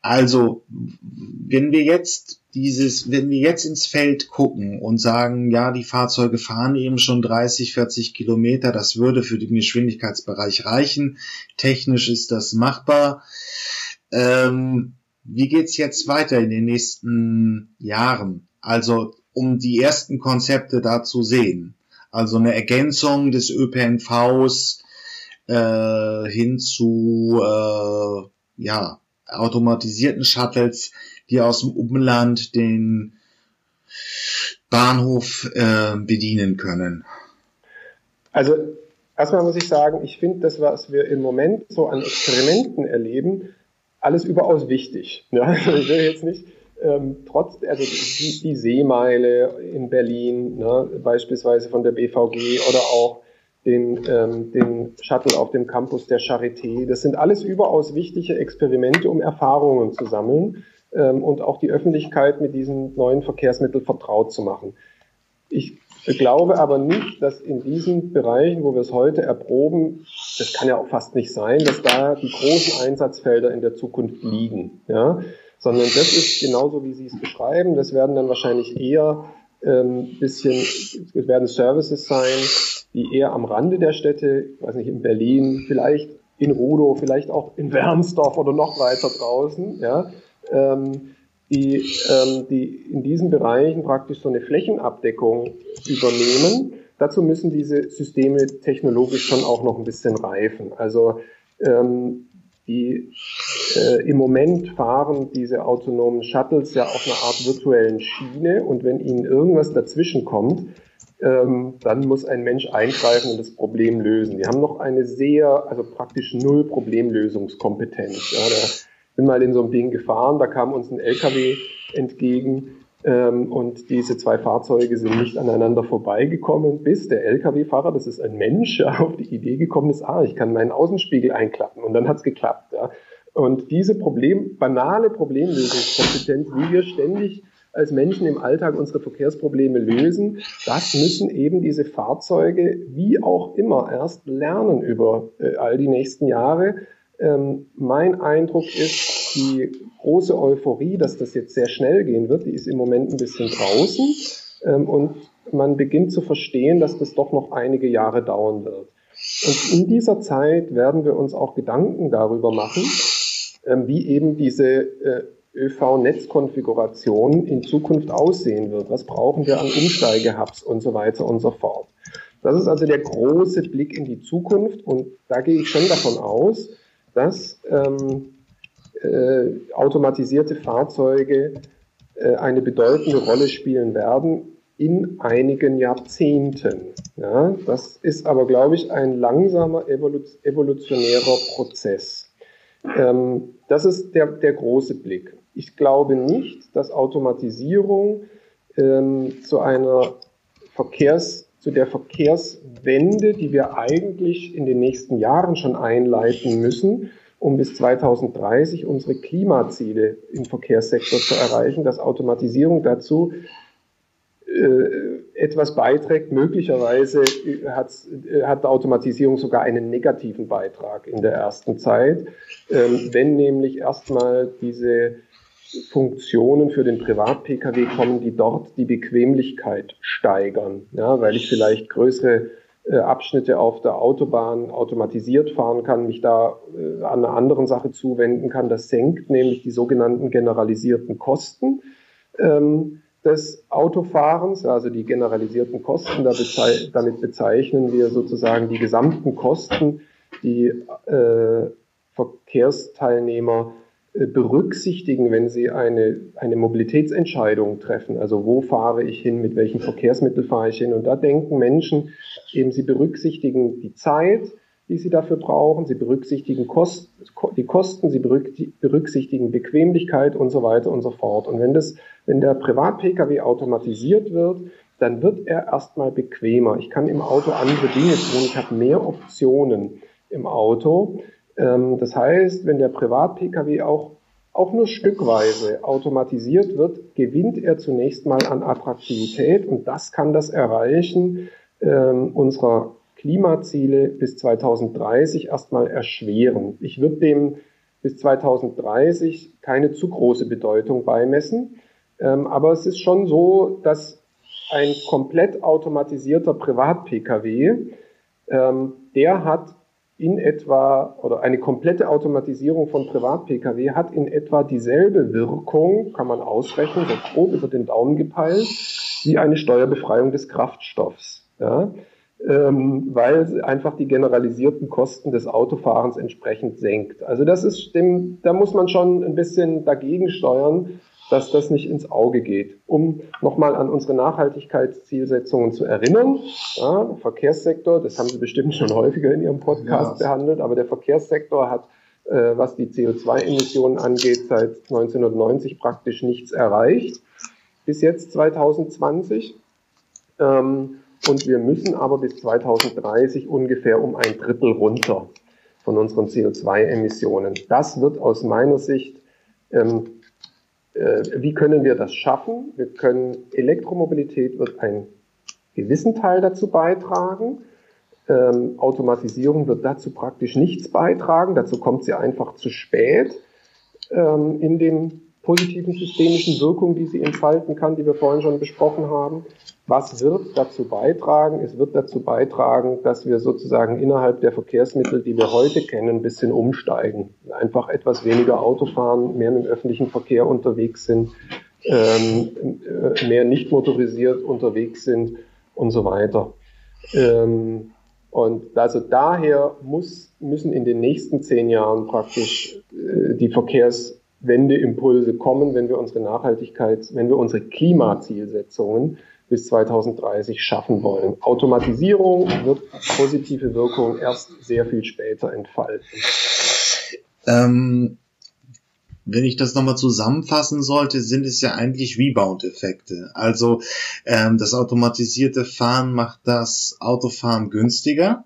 Also, wenn wir jetzt dieses, wenn wir jetzt ins Feld gucken und sagen, ja, die Fahrzeuge fahren eben schon 30, 40 Kilometer, das würde für den Geschwindigkeitsbereich reichen. Technisch ist das machbar. Ähm, wie geht's jetzt weiter in den nächsten Jahren? Also um die ersten Konzepte da zu sehen. Also eine Ergänzung des ÖPNVs äh, hin zu äh, ja, automatisierten Shuttles, die aus dem Umland den Bahnhof äh, bedienen können. Also erstmal muss ich sagen, ich finde das, was wir im Moment so an Experimenten erleben, alles überaus wichtig. Ja, *laughs* also ich will jetzt nicht ähm, trotz, also die, die, Seemeile in Berlin, ne, beispielsweise von der BVG oder auch den, ähm, den Shuttle auf dem Campus der Charité, das sind alles überaus wichtige Experimente, um Erfahrungen zu sammeln ähm, und auch die Öffentlichkeit mit diesen neuen Verkehrsmitteln vertraut zu machen. Ich ich glaube aber nicht, dass in diesen Bereichen, wo wir es heute erproben, das kann ja auch fast nicht sein, dass da die großen Einsatzfelder in der Zukunft liegen. Ja? Sondern das ist genauso, wie Sie es beschreiben. Das werden dann wahrscheinlich eher ähm, bisschen, es werden Services sein, die eher am Rande der Städte, ich weiß nicht, in Berlin, vielleicht in Rudow, vielleicht auch in Wernsdorf oder noch weiter draußen, ja, ähm, die, ähm, die in diesen Bereichen praktisch so eine Flächenabdeckung übernehmen. Dazu müssen diese Systeme technologisch schon auch noch ein bisschen reifen. Also ähm, die äh, im Moment fahren diese autonomen Shuttles ja auf einer Art virtuellen Schiene und wenn ihnen irgendwas dazwischen kommt, ähm, dann muss ein Mensch eingreifen und das Problem lösen. Die haben noch eine sehr, also praktisch null Problemlösungskompetenz. Ja, bin mal in so einem Ding gefahren, da kam uns ein LKW entgegen ähm, und diese zwei Fahrzeuge sind nicht aneinander vorbeigekommen, bis der LKW-Fahrer, das ist ein Mensch, *laughs* auf die Idee gekommen ist, ah, ich kann meinen Außenspiegel einklappen und dann hat's geklappt. Ja. Und diese Problem, banale Problemlösungskompetenz, wie wir ständig als Menschen im Alltag unsere Verkehrsprobleme lösen, das müssen eben diese Fahrzeuge wie auch immer erst lernen über äh, all die nächsten Jahre. Ähm, mein Eindruck ist, die große Euphorie, dass das jetzt sehr schnell gehen wird, die ist im Moment ein bisschen draußen. Ähm, und man beginnt zu verstehen, dass das doch noch einige Jahre dauern wird. Und in dieser Zeit werden wir uns auch Gedanken darüber machen, ähm, wie eben diese äh, ÖV-Netzkonfiguration in Zukunft aussehen wird. Was brauchen wir an Umsteigehubs und so weiter und so fort. Das ist also der große Blick in die Zukunft und da gehe ich schon davon aus, dass ähm, äh, automatisierte Fahrzeuge äh, eine bedeutende Rolle spielen werden in einigen Jahrzehnten. Ja, das ist aber, glaube ich, ein langsamer evolutionärer Prozess. Ähm, das ist der, der große Blick. Ich glaube nicht, dass Automatisierung ähm, zu einer Verkehrs, zu der Verkehrswende, die wir eigentlich in den nächsten Jahren schon einleiten müssen, um bis 2030 unsere Klimaziele im Verkehrssektor zu erreichen, dass Automatisierung dazu äh, etwas beiträgt. Möglicherweise hat, hat Automatisierung sogar einen negativen Beitrag in der ersten Zeit, ähm, wenn nämlich erstmal diese Funktionen für den Privat-Pkw kommen, die dort die Bequemlichkeit steigern, ja, weil ich vielleicht größere äh, Abschnitte auf der Autobahn automatisiert fahren kann, mich da äh, an einer anderen Sache zuwenden kann. Das senkt nämlich die sogenannten generalisierten Kosten ähm, des Autofahrens, also die generalisierten Kosten. Da bezei damit bezeichnen wir sozusagen die gesamten Kosten, die äh, Verkehrsteilnehmer berücksichtigen, wenn sie eine, eine Mobilitätsentscheidung treffen. Also wo fahre ich hin, mit welchem Verkehrsmittel fahre ich hin. Und da denken Menschen eben, sie berücksichtigen die Zeit, die sie dafür brauchen, sie berücksichtigen Kost, die Kosten, sie berücksichtigen Bequemlichkeit und so weiter und so fort. Und wenn das, wenn der Privat-Pkw automatisiert wird, dann wird er erstmal bequemer. Ich kann im Auto andere Dinge tun, ich habe mehr Optionen im Auto. Ähm, das heißt, wenn der Privat-Pkw auch, auch nur stückweise automatisiert wird, gewinnt er zunächst mal an Attraktivität und das kann das Erreichen ähm, unserer Klimaziele bis 2030 erstmal erschweren. Ich würde dem bis 2030 keine zu große Bedeutung beimessen. Ähm, aber es ist schon so, dass ein komplett automatisierter Privat-Pkw, der hat in etwa, oder eine komplette Automatisierung von Privat-Pkw hat in etwa dieselbe Wirkung, kann man ausrechnen, so grob über den Daumen gepeilt, wie eine Steuerbefreiung des Kraftstoffs. Ja? Ähm, weil einfach die generalisierten Kosten des Autofahrens entsprechend senkt. Also das ist dem, da muss man schon ein bisschen dagegen steuern, dass das nicht ins Auge geht. Um nochmal an unsere Nachhaltigkeitszielsetzungen zu erinnern, ja, der Verkehrssektor, das haben Sie bestimmt schon häufiger in Ihrem Podcast ja. behandelt, aber der Verkehrssektor hat, äh, was die CO2-Emissionen angeht, seit 1990 praktisch nichts erreicht, bis jetzt 2020. Ähm, und wir müssen aber bis 2030 ungefähr um ein Drittel runter von unseren CO2-Emissionen. Das wird aus meiner Sicht ähm, äh, wie können wir das schaffen? Wir können, Elektromobilität wird einen gewissen Teil dazu beitragen. Ähm, Automatisierung wird dazu praktisch nichts beitragen. Dazu kommt sie einfach zu spät ähm, in den positiven systemischen Wirkungen, die sie entfalten kann, die wir vorhin schon besprochen haben. Was wird dazu beitragen? Es wird dazu beitragen, dass wir sozusagen innerhalb der Verkehrsmittel, die wir heute kennen, ein bisschen umsteigen. Einfach etwas weniger Auto fahren, mehr dem öffentlichen Verkehr unterwegs sind, ähm, äh, mehr nicht motorisiert unterwegs sind und so weiter. Ähm, und also daher muss, müssen in den nächsten zehn Jahren praktisch äh, die Verkehrswendeimpulse kommen, wenn wir unsere Nachhaltigkeit, wenn wir unsere Klimazielsetzungen bis 2030 schaffen wollen. Automatisierung wird positive Wirkung erst sehr viel später entfalten. Ähm, wenn ich das nochmal zusammenfassen sollte, sind es ja eigentlich Rebound-Effekte. Also ähm, das automatisierte Fahren macht das Autofahren günstiger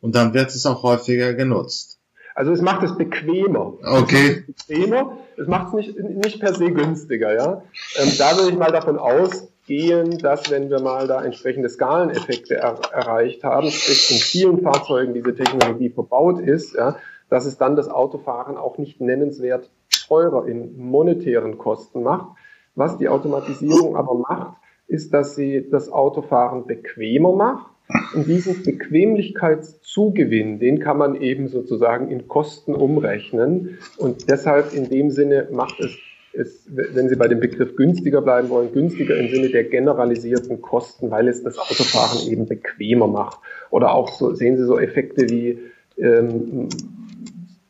und dann wird es auch häufiger genutzt. Also es macht es bequemer. Okay. Es bequemer. Es macht es nicht, nicht per se günstiger, ja. Ähm, da würde ich mal davon aus, gehen, dass wenn wir mal da entsprechende Skaleneffekte er erreicht haben, sprich in vielen Fahrzeugen diese Technologie verbaut ist, ja, dass es dann das Autofahren auch nicht nennenswert teurer in monetären Kosten macht. Was die Automatisierung aber macht, ist, dass sie das Autofahren bequemer macht. Und diesen Bequemlichkeitszugewinn, den kann man eben sozusagen in Kosten umrechnen. Und deshalb in dem Sinne macht es ist, wenn Sie bei dem Begriff günstiger bleiben wollen, günstiger im Sinne der generalisierten Kosten, weil es das Autofahren eben bequemer macht. Oder auch so, sehen Sie so Effekte wie, ähm,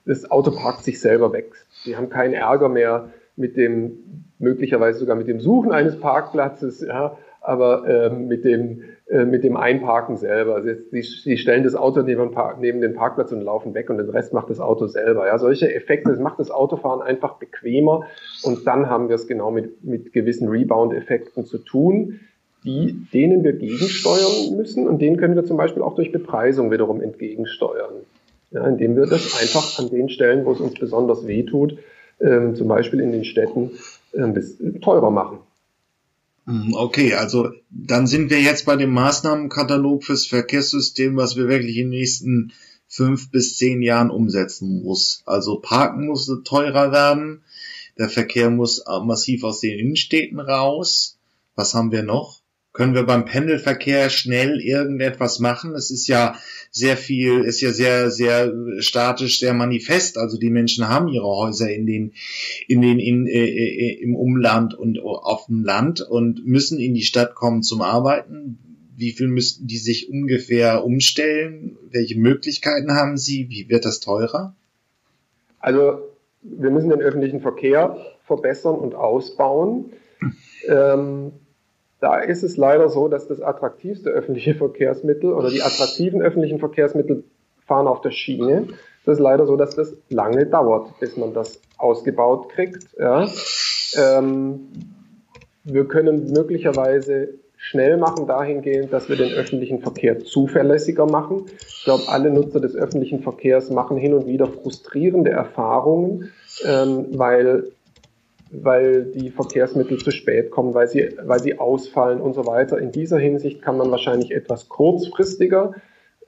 das Auto parkt sich selber weg. Sie haben keinen Ärger mehr mit dem, möglicherweise sogar mit dem Suchen eines Parkplatzes, ja, aber ähm, mit dem äh, mit dem Einparken selber. Also sie, sie stellen das Auto neben, neben, den Parkplatz und laufen weg und den Rest macht das Auto selber. Ja, solche Effekte, das macht das Autofahren einfach bequemer und dann haben wir es genau mit, mit gewissen Rebound-Effekten zu tun, die, denen wir gegensteuern müssen und denen können wir zum Beispiel auch durch Bepreisung wiederum entgegensteuern. Ja, indem wir das einfach an den Stellen, wo es uns besonders weh tut, ähm, zum Beispiel in den Städten, äh, teurer machen. Hm, okay, also dann sind wir jetzt bei dem Maßnahmenkatalog fürs Verkehrssystem, was wir wirklich in den nächsten fünf bis zehn Jahren umsetzen muss. Also Parken muss teurer werden, der Verkehr muss massiv aus den Innenstädten raus. Was haben wir noch? Können wir beim Pendelverkehr schnell irgendetwas machen? Es ist ja sehr viel, ist ja sehr, sehr statisch, sehr manifest. Also die Menschen haben ihre Häuser in den, in den, in, äh, äh, im Umland und auf dem Land und müssen in die Stadt kommen zum Arbeiten. Wie viel müssten die sich ungefähr umstellen? Welche Möglichkeiten haben sie? Wie wird das teurer? Also wir müssen den öffentlichen Verkehr verbessern und ausbauen. *laughs* Ähm, da ist es leider so, dass das attraktivste öffentliche Verkehrsmittel oder die attraktiven öffentlichen Verkehrsmittel fahren auf der Schiene. Das ist leider so, dass das lange dauert, bis man das ausgebaut kriegt. Ja. Ähm, wir können möglicherweise schnell machen dahingehend, dass wir den öffentlichen Verkehr zuverlässiger machen. Ich glaube, alle Nutzer des öffentlichen Verkehrs machen hin und wieder frustrierende Erfahrungen, ähm, weil weil die Verkehrsmittel zu spät kommen, weil sie, weil sie ausfallen und so weiter. In dieser Hinsicht kann man wahrscheinlich etwas kurzfristiger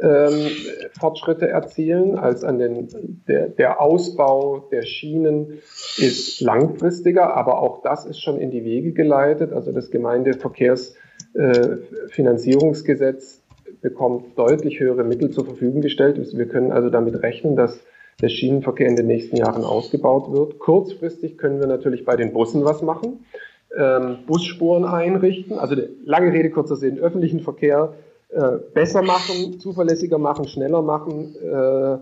ähm, Fortschritte erzielen als an den der, der Ausbau der Schienen ist langfristiger, aber auch das ist schon in die Wege geleitet. Also das Gemeindeverkehrsfinanzierungsgesetz bekommt deutlich höhere Mittel zur Verfügung gestellt. Wir können also damit rechnen, dass der Schienenverkehr in den nächsten Jahren ausgebaut wird. Kurzfristig können wir natürlich bei den Bussen was machen, ähm, Busspuren einrichten, also lange Rede, kurzer Sinn, öffentlichen Verkehr äh, besser machen, zuverlässiger machen, schneller machen, äh,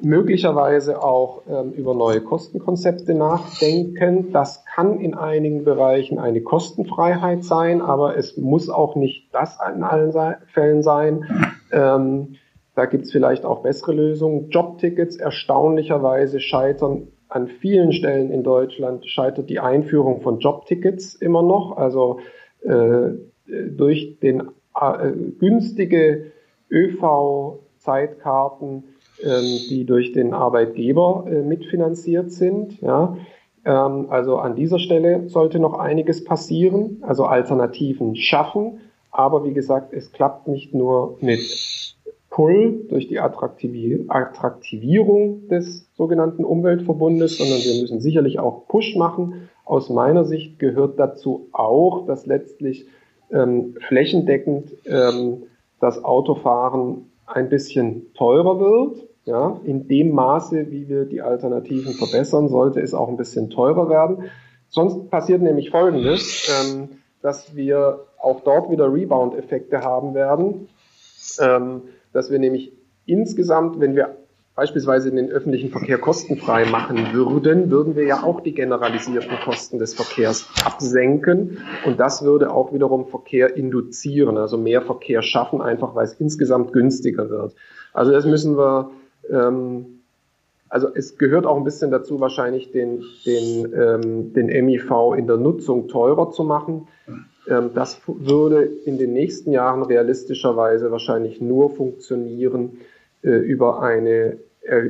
möglicherweise auch ähm, über neue Kostenkonzepte nachdenken. Das kann in einigen Bereichen eine Kostenfreiheit sein, aber es muss auch nicht das in allen Fällen sein. Ähm, da gibt es vielleicht auch bessere Lösungen. Jobtickets erstaunlicherweise scheitern an vielen Stellen in Deutschland scheitert die Einführung von Jobtickets immer noch. Also äh, durch den äh, günstige ÖV-Zeitkarten ähm, die durch den Arbeitgeber äh, mitfinanziert sind. Ja. Ähm, also an dieser Stelle sollte noch einiges passieren, also Alternativen schaffen. Aber wie gesagt, es klappt nicht nur mit Pull durch die Attraktivierung des sogenannten Umweltverbundes, sondern wir müssen sicherlich auch Push machen. Aus meiner Sicht gehört dazu auch, dass letztlich ähm, flächendeckend ähm, das Autofahren ein bisschen teurer wird. Ja, in dem Maße, wie wir die Alternativen verbessern, sollte es auch ein bisschen teurer werden. Sonst passiert nämlich Folgendes, ähm, dass wir auch dort wieder Rebound-Effekte haben werden, ähm, dass wir nämlich insgesamt, wenn wir beispielsweise den öffentlichen Verkehr kostenfrei machen würden, würden wir ja auch die generalisierten Kosten des Verkehrs absenken und das würde auch wiederum Verkehr induzieren, also mehr Verkehr schaffen, einfach weil es insgesamt günstiger wird. Also das müssen wir, ähm, also es gehört auch ein bisschen dazu, wahrscheinlich den, den, ähm, den MIV in der Nutzung teurer zu machen. Ähm, das würde in den nächsten Jahren realistischerweise wahrscheinlich nur funktionieren äh, über eine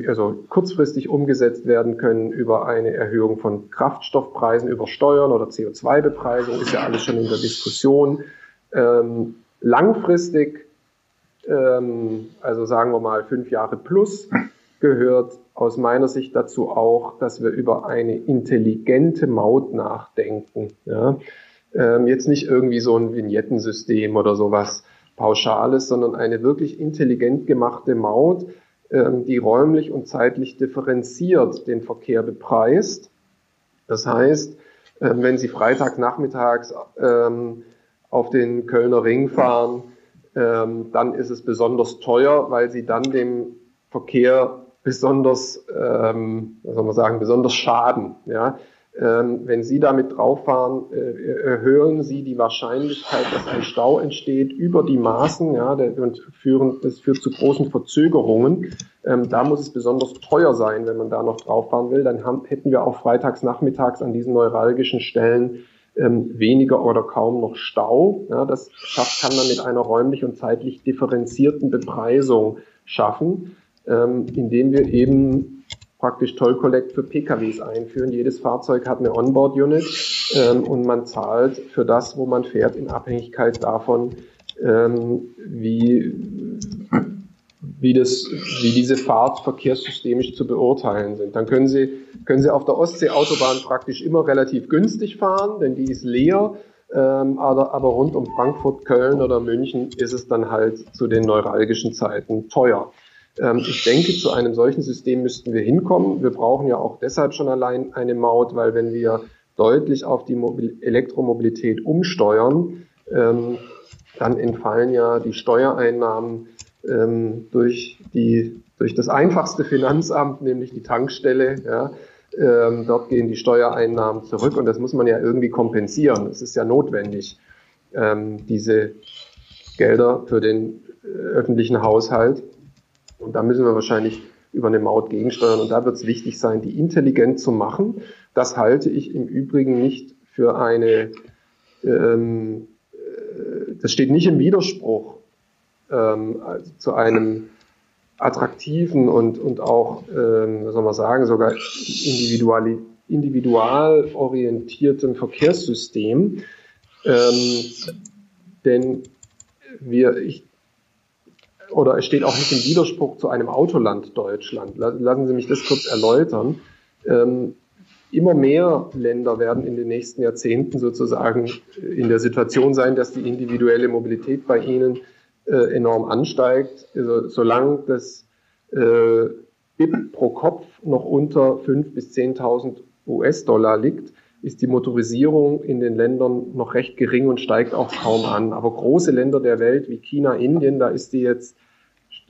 also kurzfristig umgesetzt werden können über eine Erhöhung von Kraftstoffpreisen, über Steuern oder CO2-Bepreisung, ist ja alles schon in der Diskussion. Ähm, langfristig, ähm, also sagen wir mal fünf Jahre plus, gehört aus meiner Sicht dazu auch, dass wir über eine intelligente Maut nachdenken. Ja? Ähm, jetzt nicht irgendwie so ein Vignettensystem oder sowas Pauschales, sondern eine wirklich intelligent gemachte Maut, ähm, die räumlich und zeitlich differenziert den Verkehr bepreist. Das heißt, ähm, wenn Sie freitags nachmittags ähm, auf den Kölner Ring fahren, dann ist es besonders teuer, weil Sie dann dem Verkehr besonders, ähm, was soll man sagen, besonders schaden. Ja? Ähm, wenn Sie damit drauf fahren, äh, erhöhen Sie die Wahrscheinlichkeit, dass ein Stau entsteht über die Maßen, ja, und führen, das führt zu großen Verzögerungen. Ähm, da muss es besonders teuer sein, wenn man da noch drauf fahren will. Dann haben, hätten wir auch freitags nachmittags an diesen neuralgischen Stellen ähm, weniger oder kaum noch Stau. Ja, das schafft, kann man mit einer räumlich und zeitlich differenzierten Bepreisung schaffen, indem wir eben praktisch Toll Collect für PKWs einführen. Jedes Fahrzeug hat eine Onboard-Unit ähm, und man zahlt für das, wo man fährt, in Abhängigkeit davon, ähm, wie, wie, das, wie diese Fahrt verkehrssystemisch zu beurteilen sind. Dann können Sie, können Sie auf der Ostsee-Autobahn praktisch immer relativ günstig fahren, denn die ist leer. Ähm, aber, aber rund um Frankfurt, Köln oder München ist es dann halt zu den neuralgischen Zeiten teuer. Ähm, ich denke, zu einem solchen System müssten wir hinkommen. Wir brauchen ja auch deshalb schon allein eine Maut, weil wenn wir deutlich auf die Mobil Elektromobilität umsteuern, ähm, dann entfallen ja die Steuereinnahmen ähm, durch, die, durch das einfachste Finanzamt, nämlich die Tankstelle. Dort gehen die Steuereinnahmen zurück und das muss man ja irgendwie kompensieren. Es ist ja notwendig, diese Gelder für den äh, öffentlichen Haushalt und da müssen wir wahrscheinlich über eine Maut gegensteuern. Und da wird es wichtig sein, die intelligent zu machen. Das halte ich im Übrigen nicht für eine, ähm, äh, das steht nicht im Widerspruch ähm, also zu einem attraktiven und, und auch, ähm, was soll man sagen, sogar individual, individual orientierten Verkehrssystem. Ähm, denn wir, ich, oder es steht auch nicht im Widerspruch zu einem Autoland Deutschland. Lassen Sie mich das kurz erläutern. Ähm, immer mehr Länder werden in den nächsten Jahrzehnten sozusagen in der Situation sein, dass die individuelle Mobilität bei ihnen äh, enorm ansteigt. Also, solange das äh, BIP pro Kopf noch unter 5.000 bis 10.000 US-Dollar liegt, ist die Motorisierung in den Ländern noch recht gering und steigt auch kaum an. Aber große Länder der Welt wie China, Indien, da ist die jetzt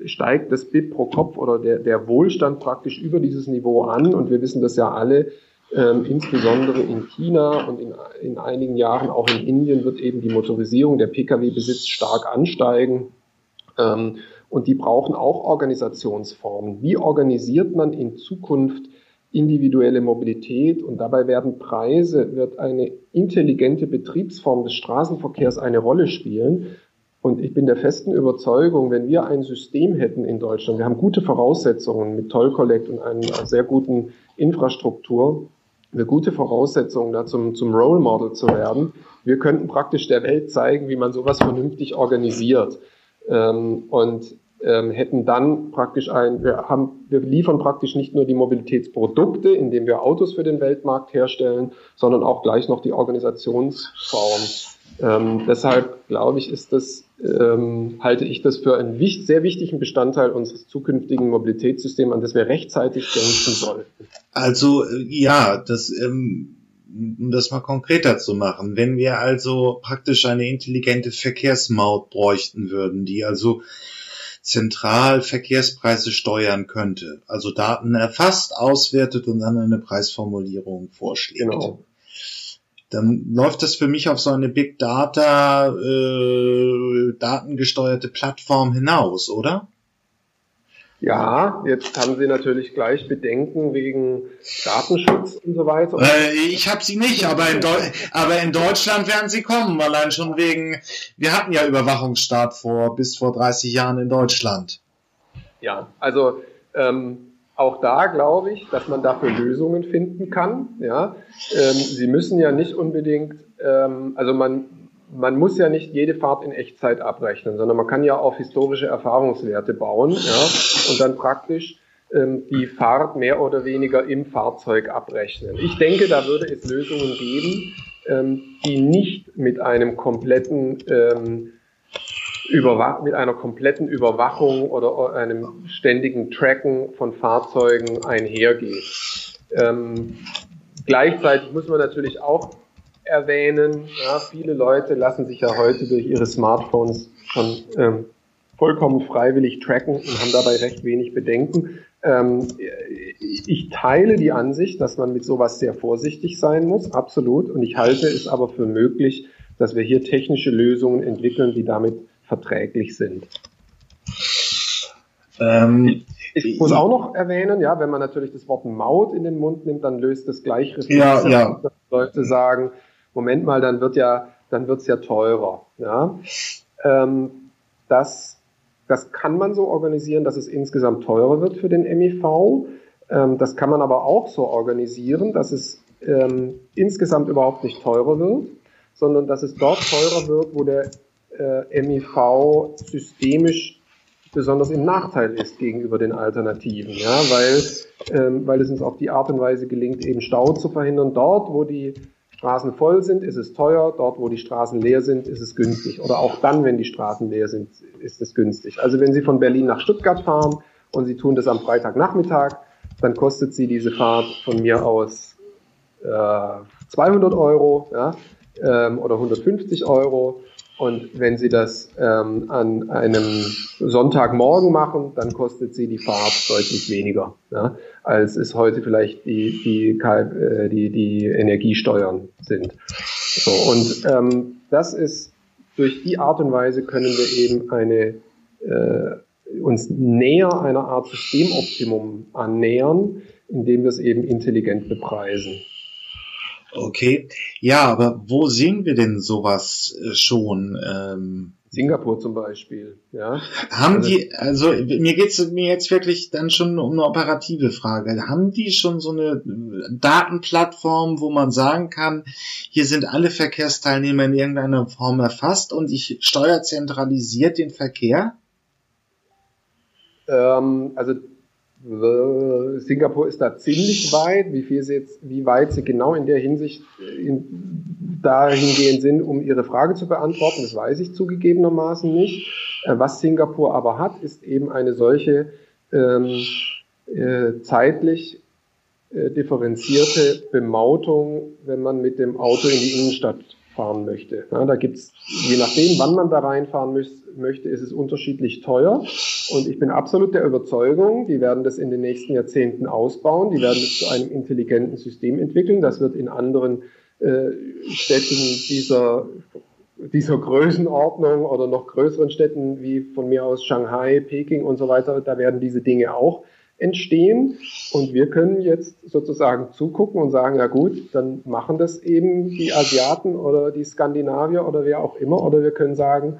steigt das BIP pro Kopf oder der, der Wohlstand praktisch über dieses Niveau an. Und wir wissen das ja alle, ähm, insbesondere in China und in, in einigen Jahren auch in Indien wird eben die Motorisierung, der Pkw-Besitz stark ansteigen. Ähm, und die brauchen auch Organisationsformen. Wie organisiert man in Zukunft individuelle Mobilität und dabei werden Preise, wird eine intelligente Betriebsform des Straßenverkehrs eine Rolle spielen. Und ich bin der festen Überzeugung, wenn wir ein System hätten in Deutschland, wir haben gute Voraussetzungen mit Toll Collect und einer sehr guten Infrastruktur, wir gute Voraussetzungen da zum, zum Role Model zu werden. Wir könnten praktisch der Welt zeigen, wie man sowas vernünftig organisiert. Ähm, und ähm, hätten dann praktisch ein, wir haben, wir liefern praktisch nicht nur die Mobilitätsprodukte, indem wir Autos für den Weltmarkt herstellen, sondern auch gleich noch die Organisationsform. Ähm, deshalb glaube ich, ist das, ähm, halte ich das für einen wichtig, sehr wichtigen Bestandteil unseres zukünftigen Mobilitätssystems, an das wir rechtzeitig denken sollten. Also ja, das ähm, um das mal konkreter zu machen, wenn wir also praktisch eine intelligente Verkehrsmaut bräuchten würden, die also zentral Verkehrspreise steuern könnte. Also Daten erfasst, auswertet und dann eine Preisformulierung vorschlägt. Genau. Dann läuft das für mich auf so eine Big Data äh, datengesteuerte Plattform hinaus, oder? Ja, jetzt haben Sie natürlich gleich Bedenken wegen Datenschutz und so weiter. Äh, ich habe sie nicht, aber in, aber in, Deutschland werden sie kommen, allein schon wegen, wir hatten ja Überwachungsstaat vor bis vor 30 Jahren in Deutschland. Ja, also ähm, auch da glaube ich, dass man dafür Lösungen finden kann. Ja, ähm, Sie müssen ja nicht unbedingt, ähm, also man man muss ja nicht jede Fahrt in Echtzeit abrechnen, sondern man kann ja auf historische Erfahrungswerte bauen ja, und dann praktisch ähm, die Fahrt mehr oder weniger im Fahrzeug abrechnen. Ich denke, da würde es Lösungen geben, ähm, die nicht mit einem kompletten ähm, mit einer kompletten Überwachung oder einem ständigen Tracken von Fahrzeugen einhergeht. Ähm, gleichzeitig muss man natürlich auch erwähnen. Ja, viele Leute lassen sich ja heute durch ihre Smartphones schon ähm, vollkommen freiwillig tracken und haben dabei recht wenig Bedenken. Ähm, ich teile die Ansicht, dass man mit sowas sehr vorsichtig sein muss, absolut. Und ich halte es aber für möglich, dass wir hier technische Lösungen entwickeln, die damit verträglich sind. Ähm, ich muss auch noch erwähnen, ja, wenn man natürlich das Wort Maut in den Mund nimmt, dann löst das gleich Reflexe, ja, ja. dass Leute sagen, Moment mal, dann wird ja, dann wird's ja teurer. Ja? Ähm, das, das kann man so organisieren, dass es insgesamt teurer wird für den MIV. Ähm, das kann man aber auch so organisieren, dass es ähm, insgesamt überhaupt nicht teurer wird, sondern dass es dort teurer wird, wo der äh, MIV systemisch besonders im Nachteil ist gegenüber den Alternativen, ja, weil, ähm, weil es uns auf die Art und Weise gelingt, eben Stau zu verhindern. Dort, wo die Straßen voll sind, ist es teuer. Dort, wo die Straßen leer sind, ist es günstig. Oder auch dann, wenn die Straßen leer sind, ist es günstig. Also wenn Sie von Berlin nach Stuttgart fahren und Sie tun das am Freitagnachmittag, dann kostet Sie diese Fahrt von mir aus äh, 200 Euro ja, ähm, oder 150 Euro. Und wenn Sie das ähm, an einem Sonntagmorgen machen, dann kostet Sie die Fahrt deutlich weniger, ja, als es heute vielleicht die, die, äh, die, die Energiesteuern sind. So, und ähm, das ist, durch die Art und Weise können wir eben eine, äh, uns näher einer Art Systemoptimum annähern, indem wir es eben intelligent bepreisen. Okay, ja, aber wo sehen wir denn sowas äh, schon? Ähm, Singapur zum Beispiel, ja. Haben also, die, also mir geht's mir jetzt wirklich dann schon um eine operative Frage. Haben die schon so eine Datenplattform, wo man sagen kann, hier sind alle Verkehrsteilnehmer in irgendeiner Form erfasst und ich steuere zentralisiert den Verkehr? Ähm, also Singapur ist da ziemlich weit. Wie viel sie jetzt, wie weit sie genau in der Hinsicht in, dahingehend sind, um ihre Frage zu beantworten, das weiß ich zugegebenermaßen nicht. Äh, was Singapur aber hat, ist eben eine solche ähm, äh, zeitlich äh, differenzierte Bemautung, wenn man mit dem Auto in die Innenstadt fahren möchte. Ja, da gibt's, je nachdem, wann man da reinfahren müß, möchte, ist es unterschiedlich teuer. Und ich bin absolut der Überzeugung, die werden das in den nächsten Jahrzehnten ausbauen, die werden es zu einem intelligenten System entwickeln. Das wird in anderen äh, Städten dieser dieser Größenordnung oder noch größeren Städten wie von mir aus Shanghai, Peking und so weiter, da werden diese Dinge auch entstehen. Und wir können jetzt sozusagen zugucken und sagen, ja gut, dann machen das eben die Asiaten oder die Skandinavier oder wer auch immer. Oder wir können sagen,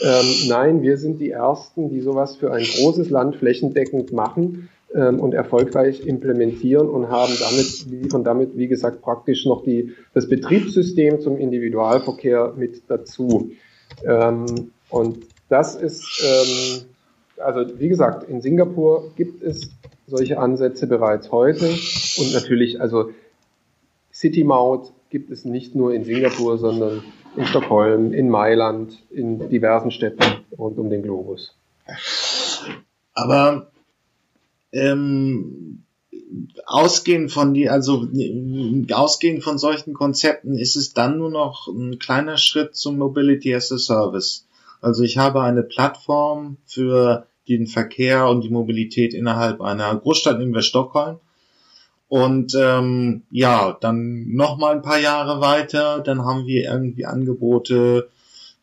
ähm, nein, wir sind die Ersten, die sowas für ein großes Land flächendeckend machen ähm, und erfolgreich implementieren und haben damit, liefern damit, wie gesagt, praktisch noch die, das Betriebssystem zum Individualverkehr mit dazu. Ähm, und das ist, ähm, also wie gesagt, in Singapur gibt es solche Ansätze bereits heute. Und natürlich, also City Maut gibt es nicht nur in Singapur, sondern in Stockholm, in Mailand, in diversen Städten rund um den Globus. Aber ähm, ausgehend von die, also ausgehend von solchen Konzepten ist es dann nur noch ein kleiner Schritt zum Mobility as a Service. Also ich habe eine Plattform für den Verkehr und die Mobilität innerhalb einer Großstadt, nehmen wir Stockholm. Und ähm, ja, dann noch mal ein paar Jahre weiter, dann haben wir irgendwie Angebote,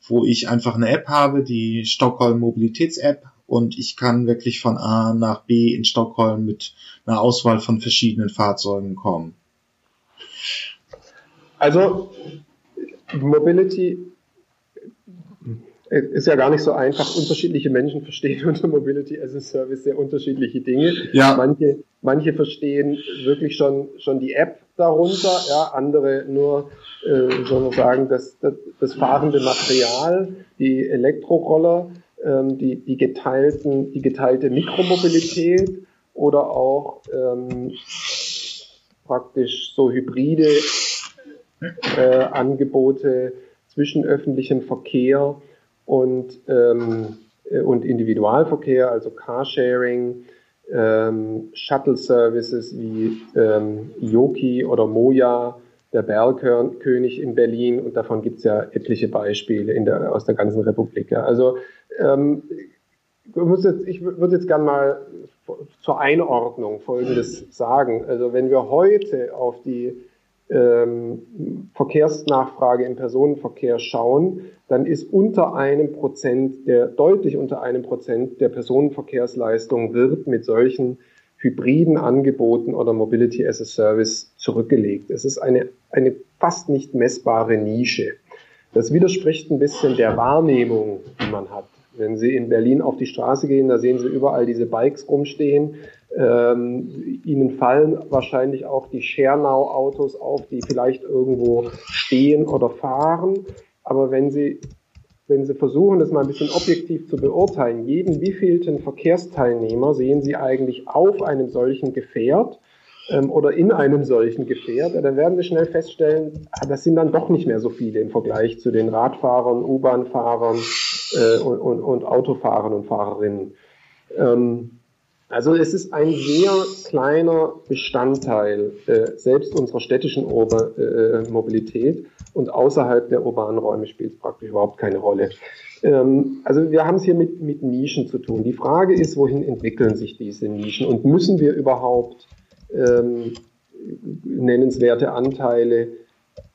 wo ich einfach eine App habe, die Stockholm Mobilitäts-App, und ich kann wirklich von A nach B in Stockholm mit einer Auswahl von verschiedenen Fahrzeugen kommen. Also Mobility ist ja gar nicht so einfach. Unterschiedliche Menschen verstehen *laughs* unter Mobility as a Service sehr unterschiedliche Dinge. Ja. Manche, manche verstehen wirklich schon, schon die App darunter, ja, andere nur, äh, soll man sagen, das, das, das fahrende Material, die Elektroroller, ähm, die, die geteilten, die geteilte Mikromobilität oder auch ähm, praktisch so hybride äh, Angebote zwischen öffentlichem Verkehr und, ähm, äh, und Individualverkehr, also Carsharing, ähm, Shuttle-Services wie ähm, Yoki oder Moja, der Bergkönig in Berlin und davon gibt es ja etliche Beispiele in der, aus der ganzen Republik. Ja. Also ähm, ich würde jetzt gerne mal zur Einordnung Folgendes sagen. Also wenn wir heute auf die ähm, Verkehrsnachfrage im Personenverkehr schauen, dann ist unter einem Prozent, der deutlich unter einem Prozent der Personenverkehrsleistung wird mit solchen hybriden Angeboten oder Mobility as a Service zurückgelegt. Es ist eine, eine fast nicht messbare Nische. Das widerspricht ein bisschen der Wahrnehmung, die man hat. Wenn Sie in Berlin auf die Straße gehen, da sehen Sie überall diese Bikes rumstehen. Ähm, Ihnen fallen wahrscheinlich auch die Schernau-Autos auf, die vielleicht irgendwo stehen oder fahren. Aber wenn Sie, wenn Sie versuchen, das mal ein bisschen objektiv zu beurteilen, jeden wievielten Verkehrsteilnehmer sehen Sie eigentlich auf einem solchen Gefährt ähm, oder in einem solchen Gefährt, dann werden Sie schnell feststellen, ah, das sind dann doch nicht mehr so viele im Vergleich zu den Radfahrern, U-Bahn-Fahrern äh, und, und, und, Autofahrern und Fahrerinnen. Ähm, also es ist ein sehr kleiner Bestandteil äh, selbst unserer städtischen Ober äh, Mobilität und außerhalb der urbanen Räume spielt es praktisch überhaupt keine Rolle. Ähm, also wir haben es hier mit, mit Nischen zu tun. Die Frage ist, wohin entwickeln sich diese Nischen und müssen wir überhaupt ähm, nennenswerte Anteile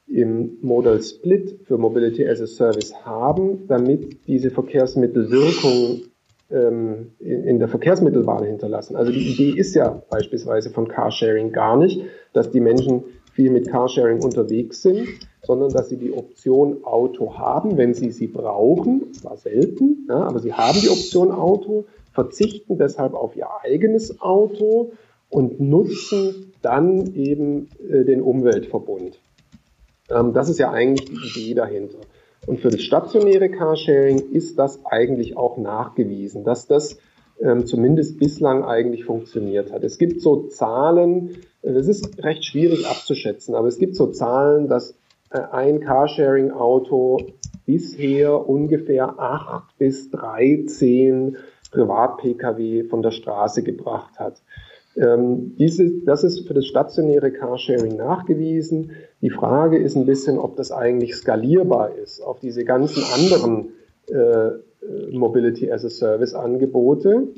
im Modal Split für Mobility as a Service haben, damit diese Verkehrsmittel Wirkung ähm, in der Verkehrsmittelwahl hinterlassen. Also die Idee ist ja beispielsweise von Carsharing gar nicht, dass die Menschen viel mit Carsharing unterwegs sind, sondern dass sie die Option Auto haben, wenn sie sie brauchen, zwar selten, ja, aber sie haben die Option Auto, verzichten deshalb auf ihr eigenes Auto und nutzen dann eben äh, den Umweltverbund. Ähm, das ist ja eigentlich die Idee dahinter. Und für das stationäre Carsharing ist das eigentlich auch nachgewiesen, dass das ähm, zumindest bislang eigentlich funktioniert hat. Es gibt so Zahlen, äh, das ist recht schwierig abzuschätzen, aber es gibt so Zahlen, dass äh, ein Carsharing-Auto bisher ungefähr acht bis dreizehn Privat-Pkw von der Straße gebracht hat. Ähm, diese, das ist für das stationäre Carsharing nachgewiesen. Die Frage ist ein bisschen, ob das eigentlich skalierbar ist auf diese ganzen anderen äh, Mobility as a Service Angebote.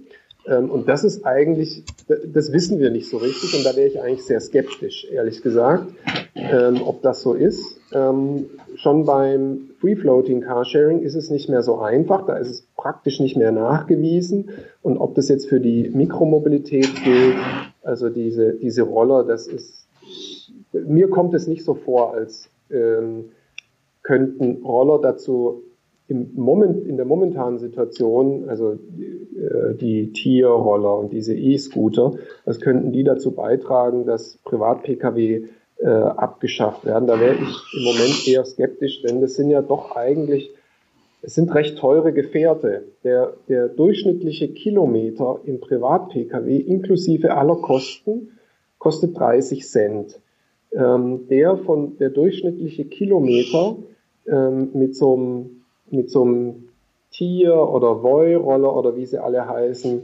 Ähm, und das ist eigentlich, das wissen wir nicht so richtig und da wäre ich eigentlich sehr skeptisch, ehrlich gesagt, ähm, ob das so ist. Ähm, schon beim Free Floating Carsharing ist es nicht mehr so einfach, da ist es praktisch nicht mehr nachgewiesen und ob das jetzt für die Mikromobilität gilt, also diese, diese Roller, das ist, mir kommt es nicht so vor, als ähm, könnten Roller dazu im Moment, in der momentanen Situation, also äh, die Tierroller und diese E-Scooter, was könnten die dazu beitragen, dass Privat-Pkw äh, abgeschafft werden? Da wäre ich im Moment eher skeptisch, denn das sind ja doch eigentlich, es sind recht teure Gefährte. Der, der durchschnittliche Kilometer im Privat-Pkw inklusive aller Kosten kostet 30 Cent. Ähm, der von der durchschnittliche Kilometer ähm, mit so einem mit so Tier oder Voi-Roller oder wie sie alle heißen,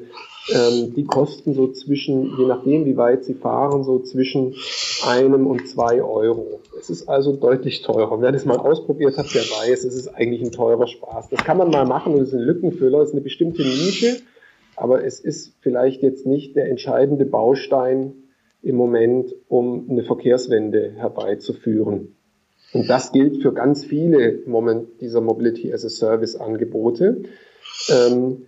ähm, die kosten so zwischen, je nachdem wie weit sie fahren, so zwischen einem und zwei Euro. Es ist also deutlich teurer. Wer das mal ausprobiert hat, der weiß, es ist eigentlich ein teurer Spaß. Das kann man mal machen und es ist ein Lückenfüller, es ist eine bestimmte Nische, aber es ist vielleicht jetzt nicht der entscheidende Baustein im Moment, um eine Verkehrswende herbeizuführen. Und das gilt für ganz viele Moment dieser Mobility as a Service Angebote, ähm,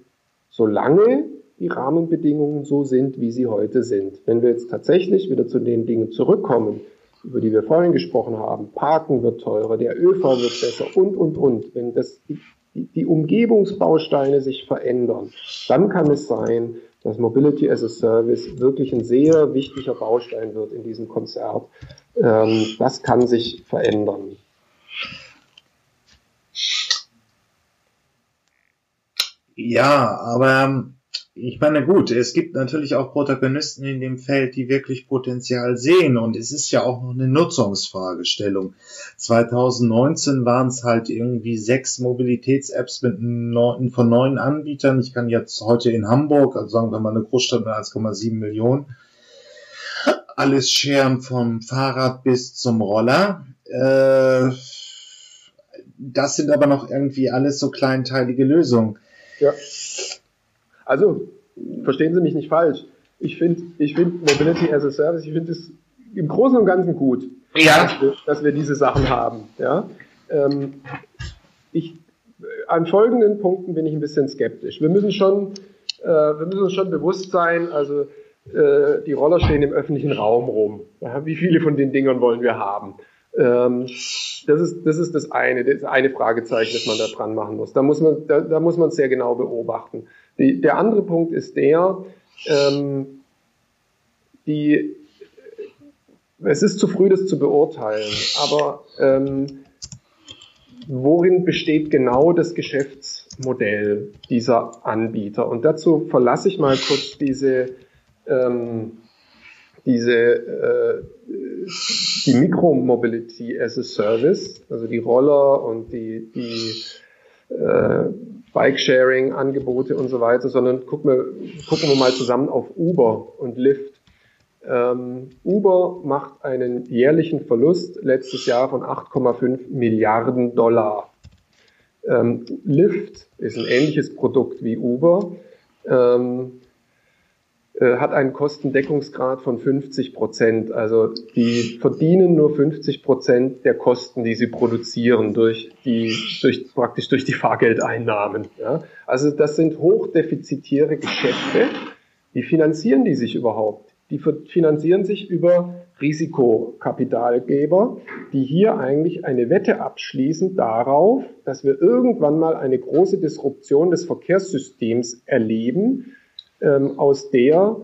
solange die Rahmenbedingungen so sind, wie sie heute sind. Wenn wir jetzt tatsächlich wieder zu den Dingen zurückkommen, über die wir vorhin gesprochen haben, Parken wird teurer, der ÖV wird besser und, und, und. Wenn das, die, die Umgebungsbausteine sich verändern, dann kann es sein, dass Mobility as a Service wirklich ein sehr wichtiger Baustein wird in diesem Konzert. Ähm, das kann sich verändern. Ja, aber ähm, ich meine, gut, es gibt natürlich auch Protagonisten in dem Feld, die wirklich Potenzial sehen und es ist ja auch noch eine Nutzungsfragestellung. 2019 waren es halt irgendwie sechs Mobilitäts-Apps mit neun, von neun Anbietern. Ich kann jetzt heute in Hamburg, also sagen wir mal eine Großstadt mit 1,7 Millionen, alles scheren vom Fahrrad bis zum Roller. Äh, das sind aber noch irgendwie alles so kleinteilige Lösungen. Ja. Also, verstehen Sie mich nicht falsch. Ich finde ich find Mobility as a Service, ich finde es im Großen und Ganzen gut, ja. dass, wir, dass wir diese Sachen haben. Ja? Ähm, ich, an folgenden Punkten bin ich ein bisschen skeptisch. Wir müssen schon, äh, wir müssen uns schon bewusst sein, also äh, die Roller stehen im öffentlichen Raum rum. Ja? Wie viele von den Dingern wollen wir haben? Ähm, das ist, das ist das eine, das eine Fragezeichen, das man da dran machen muss. Da muss man, da, da muss man sehr genau beobachten. Die, der andere Punkt ist der, ähm, die, es ist zu früh, das zu beurteilen, aber ähm, worin besteht genau das Geschäftsmodell dieser Anbieter? Und dazu verlasse ich mal kurz diese, ähm, diese äh, die Mikromobility as a Service, also die Roller und die, die äh, Bike-Sharing-Angebote und so weiter, sondern gucken wir, gucken wir mal zusammen auf Uber und Lyft. Ähm, Uber macht einen jährlichen Verlust letztes Jahr von 8,5 Milliarden Dollar. Ähm, Lyft ist ein ähnliches Produkt wie Uber. Ähm, äh, hat einen Kostendeckungsgrad von 50 Prozent. Also die verdienen nur 50 Prozent der Kosten, die sie produzieren durch die, durch, praktisch durch die Fahrgeldeinnahmen. Ja? Also das sind hochdefizitäre Geschäfte. Wie finanzieren die sich überhaupt? Die finanzieren sich über Risikokapitalgeber, die hier eigentlich eine Wette abschließen darauf, dass wir irgendwann mal eine große Disruption des Verkehrssystems erleben, ähm, aus der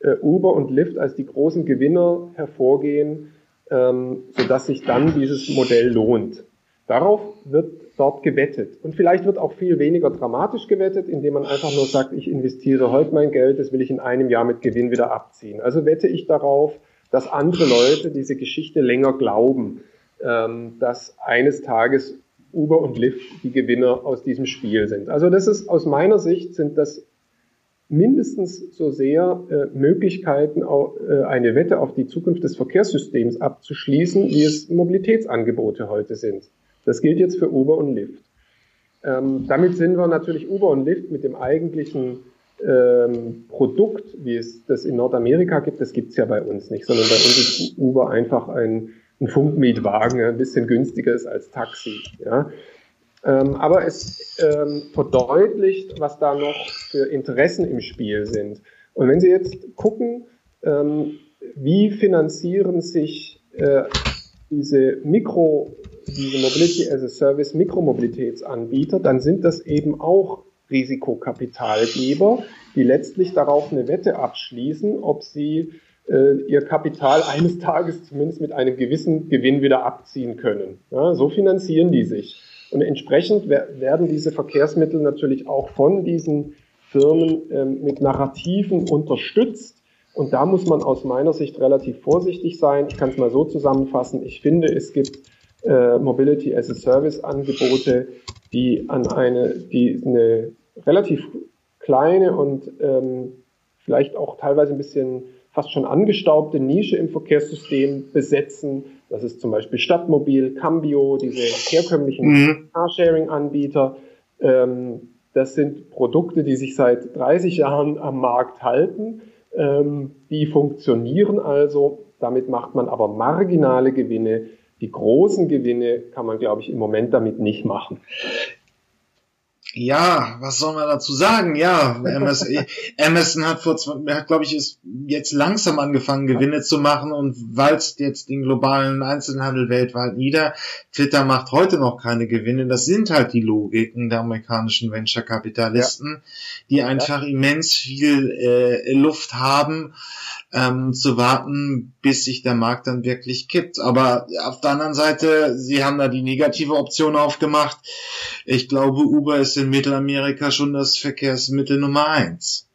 äh, Uber und Lyft als die großen Gewinner hervorgehen, ähm, sodass sich dann dieses Modell lohnt. Darauf wird dort gewettet. Und vielleicht wird auch viel weniger dramatisch gewettet, indem man einfach nur sagt, ich investiere heute mein Geld, das will ich in einem Jahr mit Gewinn wieder abziehen. Also wette ich darauf, dass andere Leute diese Geschichte länger glauben, ähm, dass eines Tages Uber und Lyft die Gewinner aus diesem Spiel sind. Also das ist aus meiner Sicht sind das mindestens so sehr äh, Möglichkeiten, auch, äh, eine Wette auf die Zukunft des Verkehrssystems abzuschließen, wie es Mobilitätsangebote heute sind. Das gilt jetzt für Uber und Lyft. Ähm, damit sind wir natürlich Uber und Lyft mit dem eigentlichen ähm, Produkt, wie es das in Nordamerika gibt, das gibt es ja bei uns nicht, sondern bei uns ist Uber einfach ein, ein Funkmietwagen, ein bisschen günstiger ist als Taxi. Ja? Ähm, aber es ähm, verdeutlicht, was da noch für Interessen im Spiel sind. Und wenn Sie jetzt gucken, ähm, wie finanzieren sich äh, diese Mikro, diese Mobility as a Service Mikromobilitätsanbieter, dann sind das eben auch Risikokapitalgeber, die letztlich darauf eine Wette abschließen, ob sie äh, ihr Kapital eines Tages zumindest mit einem gewissen Gewinn wieder abziehen können. Ja, so finanzieren die sich. Und entsprechend werden diese Verkehrsmittel natürlich auch von diesen Firmen ähm, mit Narrativen unterstützt. Und da muss man aus meiner Sicht relativ vorsichtig sein. Ich kann es mal so zusammenfassen. Ich finde, es gibt äh, Mobility as a Service Angebote, die an eine, die eine relativ kleine und ähm, vielleicht auch teilweise ein bisschen fast schon angestaubte Nische im Verkehrssystem besetzen. Das ist zum Beispiel Stadtmobil, Cambio, diese herkömmlichen mhm. Carsharing-Anbieter. Ähm, das sind Produkte, die sich seit 30 Jahren am Markt halten. Ähm, die funktionieren also. Damit macht man aber marginale Gewinne. Die großen Gewinne kann man, glaube ich, im Moment damit nicht machen. Ja, was soll man dazu sagen? Ja, Emerson, Emerson *laughs* hat vor, hat glaube ich, ist jetzt langsam angefangen, Gewinne zu machen und walzt jetzt den globalen Einzelhandel weltweit nieder. Twitter macht heute noch keine Gewinne. Das sind halt die Logiken der amerikanischen Venture-Kapitalisten, ja. die einfach ja. immens viel äh, Luft haben ähm, zu warten, bis sich der Markt dann wirklich kippt. Aber auf der anderen Seite, sie haben da die negative Option aufgemacht. Ich glaube, Uber ist in Mittelamerika schon das Verkehrsmittel Nummer eins.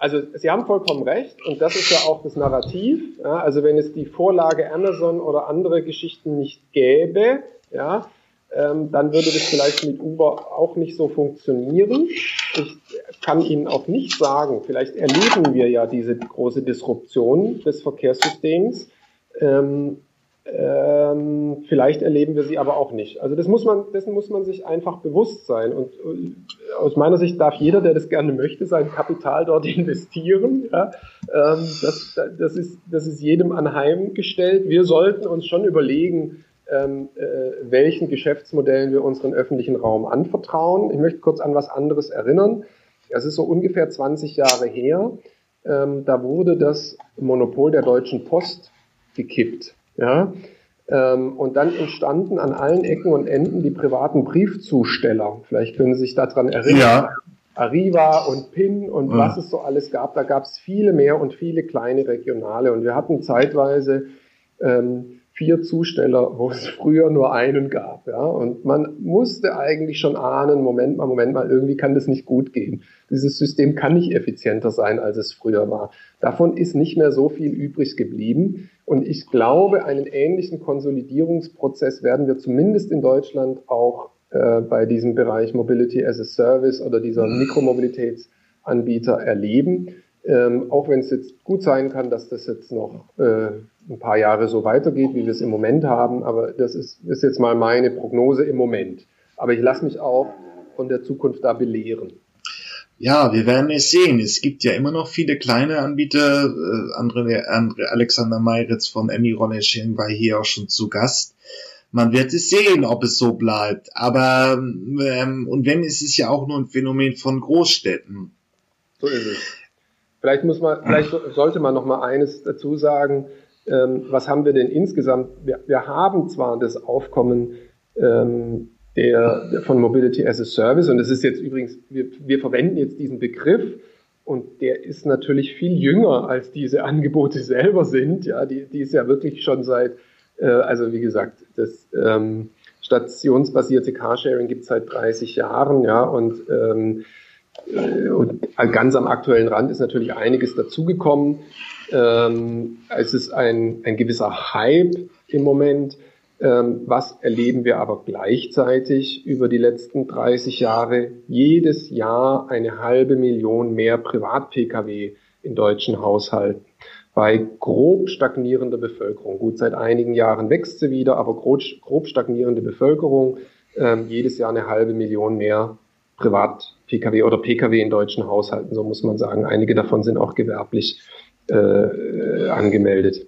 Also Sie haben vollkommen recht und das ist ja auch das Narrativ. Ja, also wenn es die Vorlage Amazon oder andere Geschichten nicht gäbe, ja, ähm, dann würde das vielleicht mit Uber auch nicht so funktionieren. Ich kann Ihnen auch nicht sagen, vielleicht erleben wir ja diese große Disruption des Verkehrssystems. Ähm, ähm, vielleicht erleben wir sie aber auch nicht. Also das muss man, dessen muss man sich einfach bewusst sein. Und äh, aus meiner Sicht darf jeder, der das gerne möchte, sein Kapital dort *laughs* investieren. Ja? Ähm, das, das, ist, das ist jedem anheimgestellt. Wir sollten uns schon überlegen, ähm, äh, welchen Geschäftsmodellen wir unseren öffentlichen Raum anvertrauen. Ich möchte kurz an was anderes erinnern. Es ist so ungefähr 20 Jahre her. Ähm, da wurde das Monopol der Deutschen Post gekippt. Ja? Ähm, und dann entstanden an allen Ecken und Enden die privaten Briefzusteller. Vielleicht können Sie sich daran erinnern. Ja. Arriva und PIN und ja. was es so alles gab. Da gab es viele mehr und viele kleine regionale. Und wir hatten zeitweise ähm, vier Zusteller, wo es früher nur einen gab. Ja? Und man musste eigentlich schon ahnen, Moment mal, Moment mal, irgendwie kann das nicht gut gehen. Dieses System kann nicht effizienter sein, als es früher war. Davon ist nicht mehr so viel übrig geblieben. Und ich glaube, einen ähnlichen Konsolidierungsprozess werden wir zumindest in Deutschland auch äh, bei diesem Bereich Mobility as a Service oder dieser Mikromobilitätsanbieter erleben. Ähm, auch wenn es jetzt gut sein kann, dass das jetzt noch äh, ein paar Jahre so weitergeht, wie wir es im Moment haben. Aber das ist, ist jetzt mal meine Prognose im Moment. Aber ich lasse mich auch von der Zukunft da belehren. Ja, wir werden es sehen. Es gibt ja immer noch viele kleine Anbieter. Äh, andere, andere Alexander Meiritz von Emmy Ronesching war hier auch schon zu Gast. Man wird es sehen, ob es so bleibt. Aber ähm, und wenn, ist es ja auch nur ein Phänomen von Großstädten. So ist es. Vielleicht muss man, vielleicht sollte man noch mal eines dazu sagen ähm, was haben wir denn insgesamt? Wir, wir haben zwar das Aufkommen ähm, der, der, von Mobility as a Service und es ist jetzt übrigens, wir, wir verwenden jetzt diesen Begriff und der ist natürlich viel jünger als diese Angebote selber sind. Ja, die, die ist ja wirklich schon seit, äh, also wie gesagt, das ähm, stationsbasierte Carsharing gibt es seit 30 Jahren, ja, und, ähm, äh, und ganz am aktuellen Rand ist natürlich einiges dazugekommen. Ähm, es ist ein, ein gewisser Hype im Moment. Ähm, was erleben wir aber gleichzeitig über die letzten 30 Jahre? Jedes Jahr eine halbe Million mehr Privat-Pkw in deutschen Haushalten. Bei grob stagnierender Bevölkerung. Gut, seit einigen Jahren wächst sie wieder, aber grob, grob stagnierende Bevölkerung. Ähm, jedes Jahr eine halbe Million mehr Privat-Pkw oder Pkw in deutschen Haushalten, so muss man sagen. Einige davon sind auch gewerblich äh, angemeldet.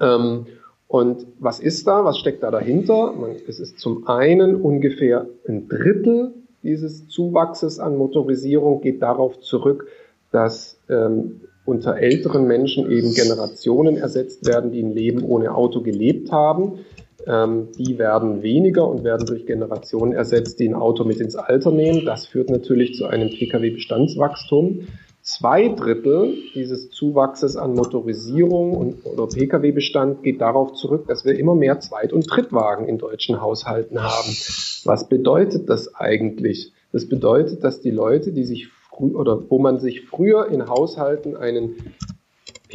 Ähm, und was ist da? Was steckt da dahinter? Man, es ist zum einen ungefähr ein Drittel dieses Zuwachses an Motorisierung geht darauf zurück, dass ähm, unter älteren Menschen eben Generationen ersetzt werden, die ein Leben ohne Auto gelebt haben. Ähm, die werden weniger und werden durch Generationen ersetzt, die ein Auto mit ins Alter nehmen. Das führt natürlich zu einem Pkw-Bestandswachstum. Zwei Drittel dieses Zuwachses an Motorisierung und, oder Pkw-Bestand geht darauf zurück, dass wir immer mehr Zweit- und Drittwagen in deutschen Haushalten haben. Was bedeutet das eigentlich? Das bedeutet, dass die Leute, die sich früh oder wo man sich früher in Haushalten einen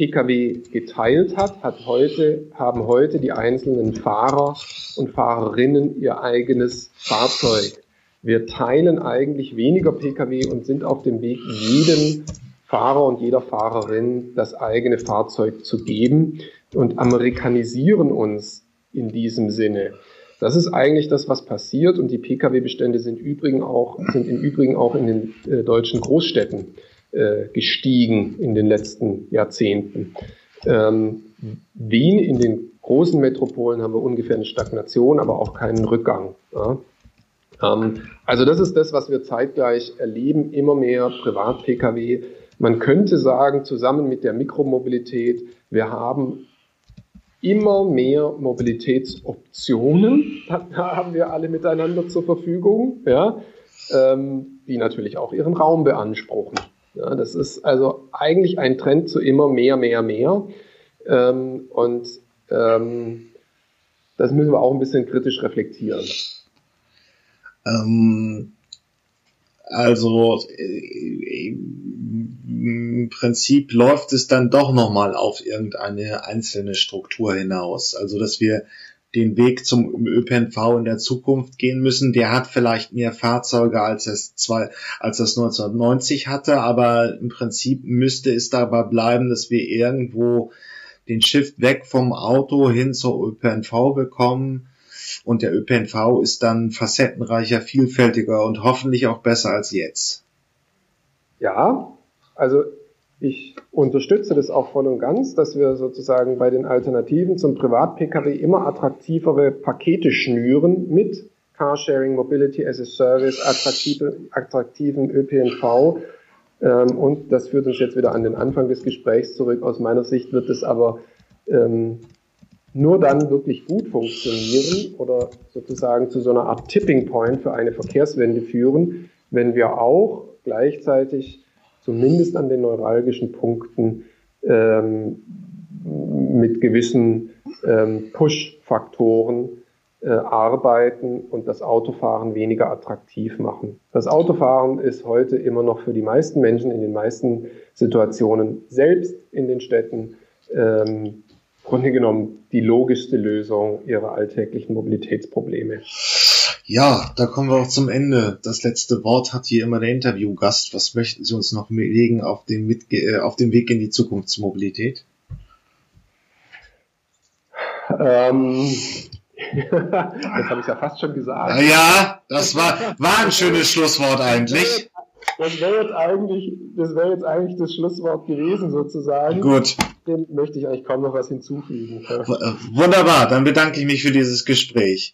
Pkw geteilt hat, hat heute, haben heute die einzelnen Fahrer und Fahrerinnen ihr eigenes Fahrzeug. Wir teilen eigentlich weniger Pkw und sind auf dem Weg, jedem Fahrer und jeder Fahrerin das eigene Fahrzeug zu geben und amerikanisieren uns in diesem Sinne. Das ist eigentlich das, was passiert und die Pkw-Bestände sind, übrigens auch, sind im Übrigen auch in den äh, deutschen Großstädten äh, gestiegen in den letzten Jahrzehnten. Ähm, Wien in den großen Metropolen haben wir ungefähr eine Stagnation, aber auch keinen Rückgang. Ja. Ähm, also das ist das, was wir zeitgleich erleben, immer mehr Privat-Pkw. Man könnte sagen, zusammen mit der Mikromobilität, wir haben immer mehr Mobilitätsoptionen, *laughs* da haben wir alle miteinander zur Verfügung, ja, ähm, die natürlich auch ihren Raum beanspruchen. Ja, das ist also eigentlich ein Trend zu immer mehr, mehr, mehr. Ähm, und ähm, das müssen wir auch ein bisschen kritisch reflektieren. Ähm, also äh, im Prinzip läuft es dann doch nochmal auf irgendeine einzelne Struktur hinaus. Also dass wir den Weg zum ÖPNV in der Zukunft gehen müssen. Der hat vielleicht mehr Fahrzeuge als es zwei, als das 1990 hatte, aber im Prinzip müsste es dabei bleiben, dass wir irgendwo den Shift weg vom Auto hin zur ÖPNV bekommen und der ÖPNV ist dann facettenreicher, vielfältiger und hoffentlich auch besser als jetzt. Ja, also ich unterstütze das auch voll und ganz, dass wir sozusagen bei den Alternativen zum Privat-Pkw immer attraktivere Pakete schnüren mit Carsharing, Mobility as a Service, attraktive, attraktiven ÖPNV. Ähm, und das führt uns jetzt wieder an den Anfang des Gesprächs zurück. Aus meiner Sicht wird es aber ähm, nur dann wirklich gut funktionieren oder sozusagen zu so einer Art Tipping Point für eine Verkehrswende führen, wenn wir auch gleichzeitig zumindest an den neuralgischen Punkten ähm, mit gewissen ähm, Push-Faktoren äh, arbeiten und das Autofahren weniger attraktiv machen. Das Autofahren ist heute immer noch für die meisten Menschen in den meisten Situationen selbst in den Städten ähm, Grunde genommen die logischste Lösung ihrer alltäglichen Mobilitätsprobleme. Ja, da kommen wir auch zum Ende. Das letzte Wort hat hier immer der Interviewgast. Was möchten Sie uns noch legen auf dem, Mitge äh, auf dem Weg in die Zukunftsmobilität? Ähm, *laughs* das habe ich ja fast schon gesagt. Ja, das war, war ein schönes Schlusswort eigentlich. Das wäre jetzt eigentlich, das wäre jetzt eigentlich das Schlusswort gewesen sozusagen. Gut. Dem möchte ich eigentlich kaum noch was hinzufügen. Wunderbar, dann bedanke ich mich für dieses Gespräch.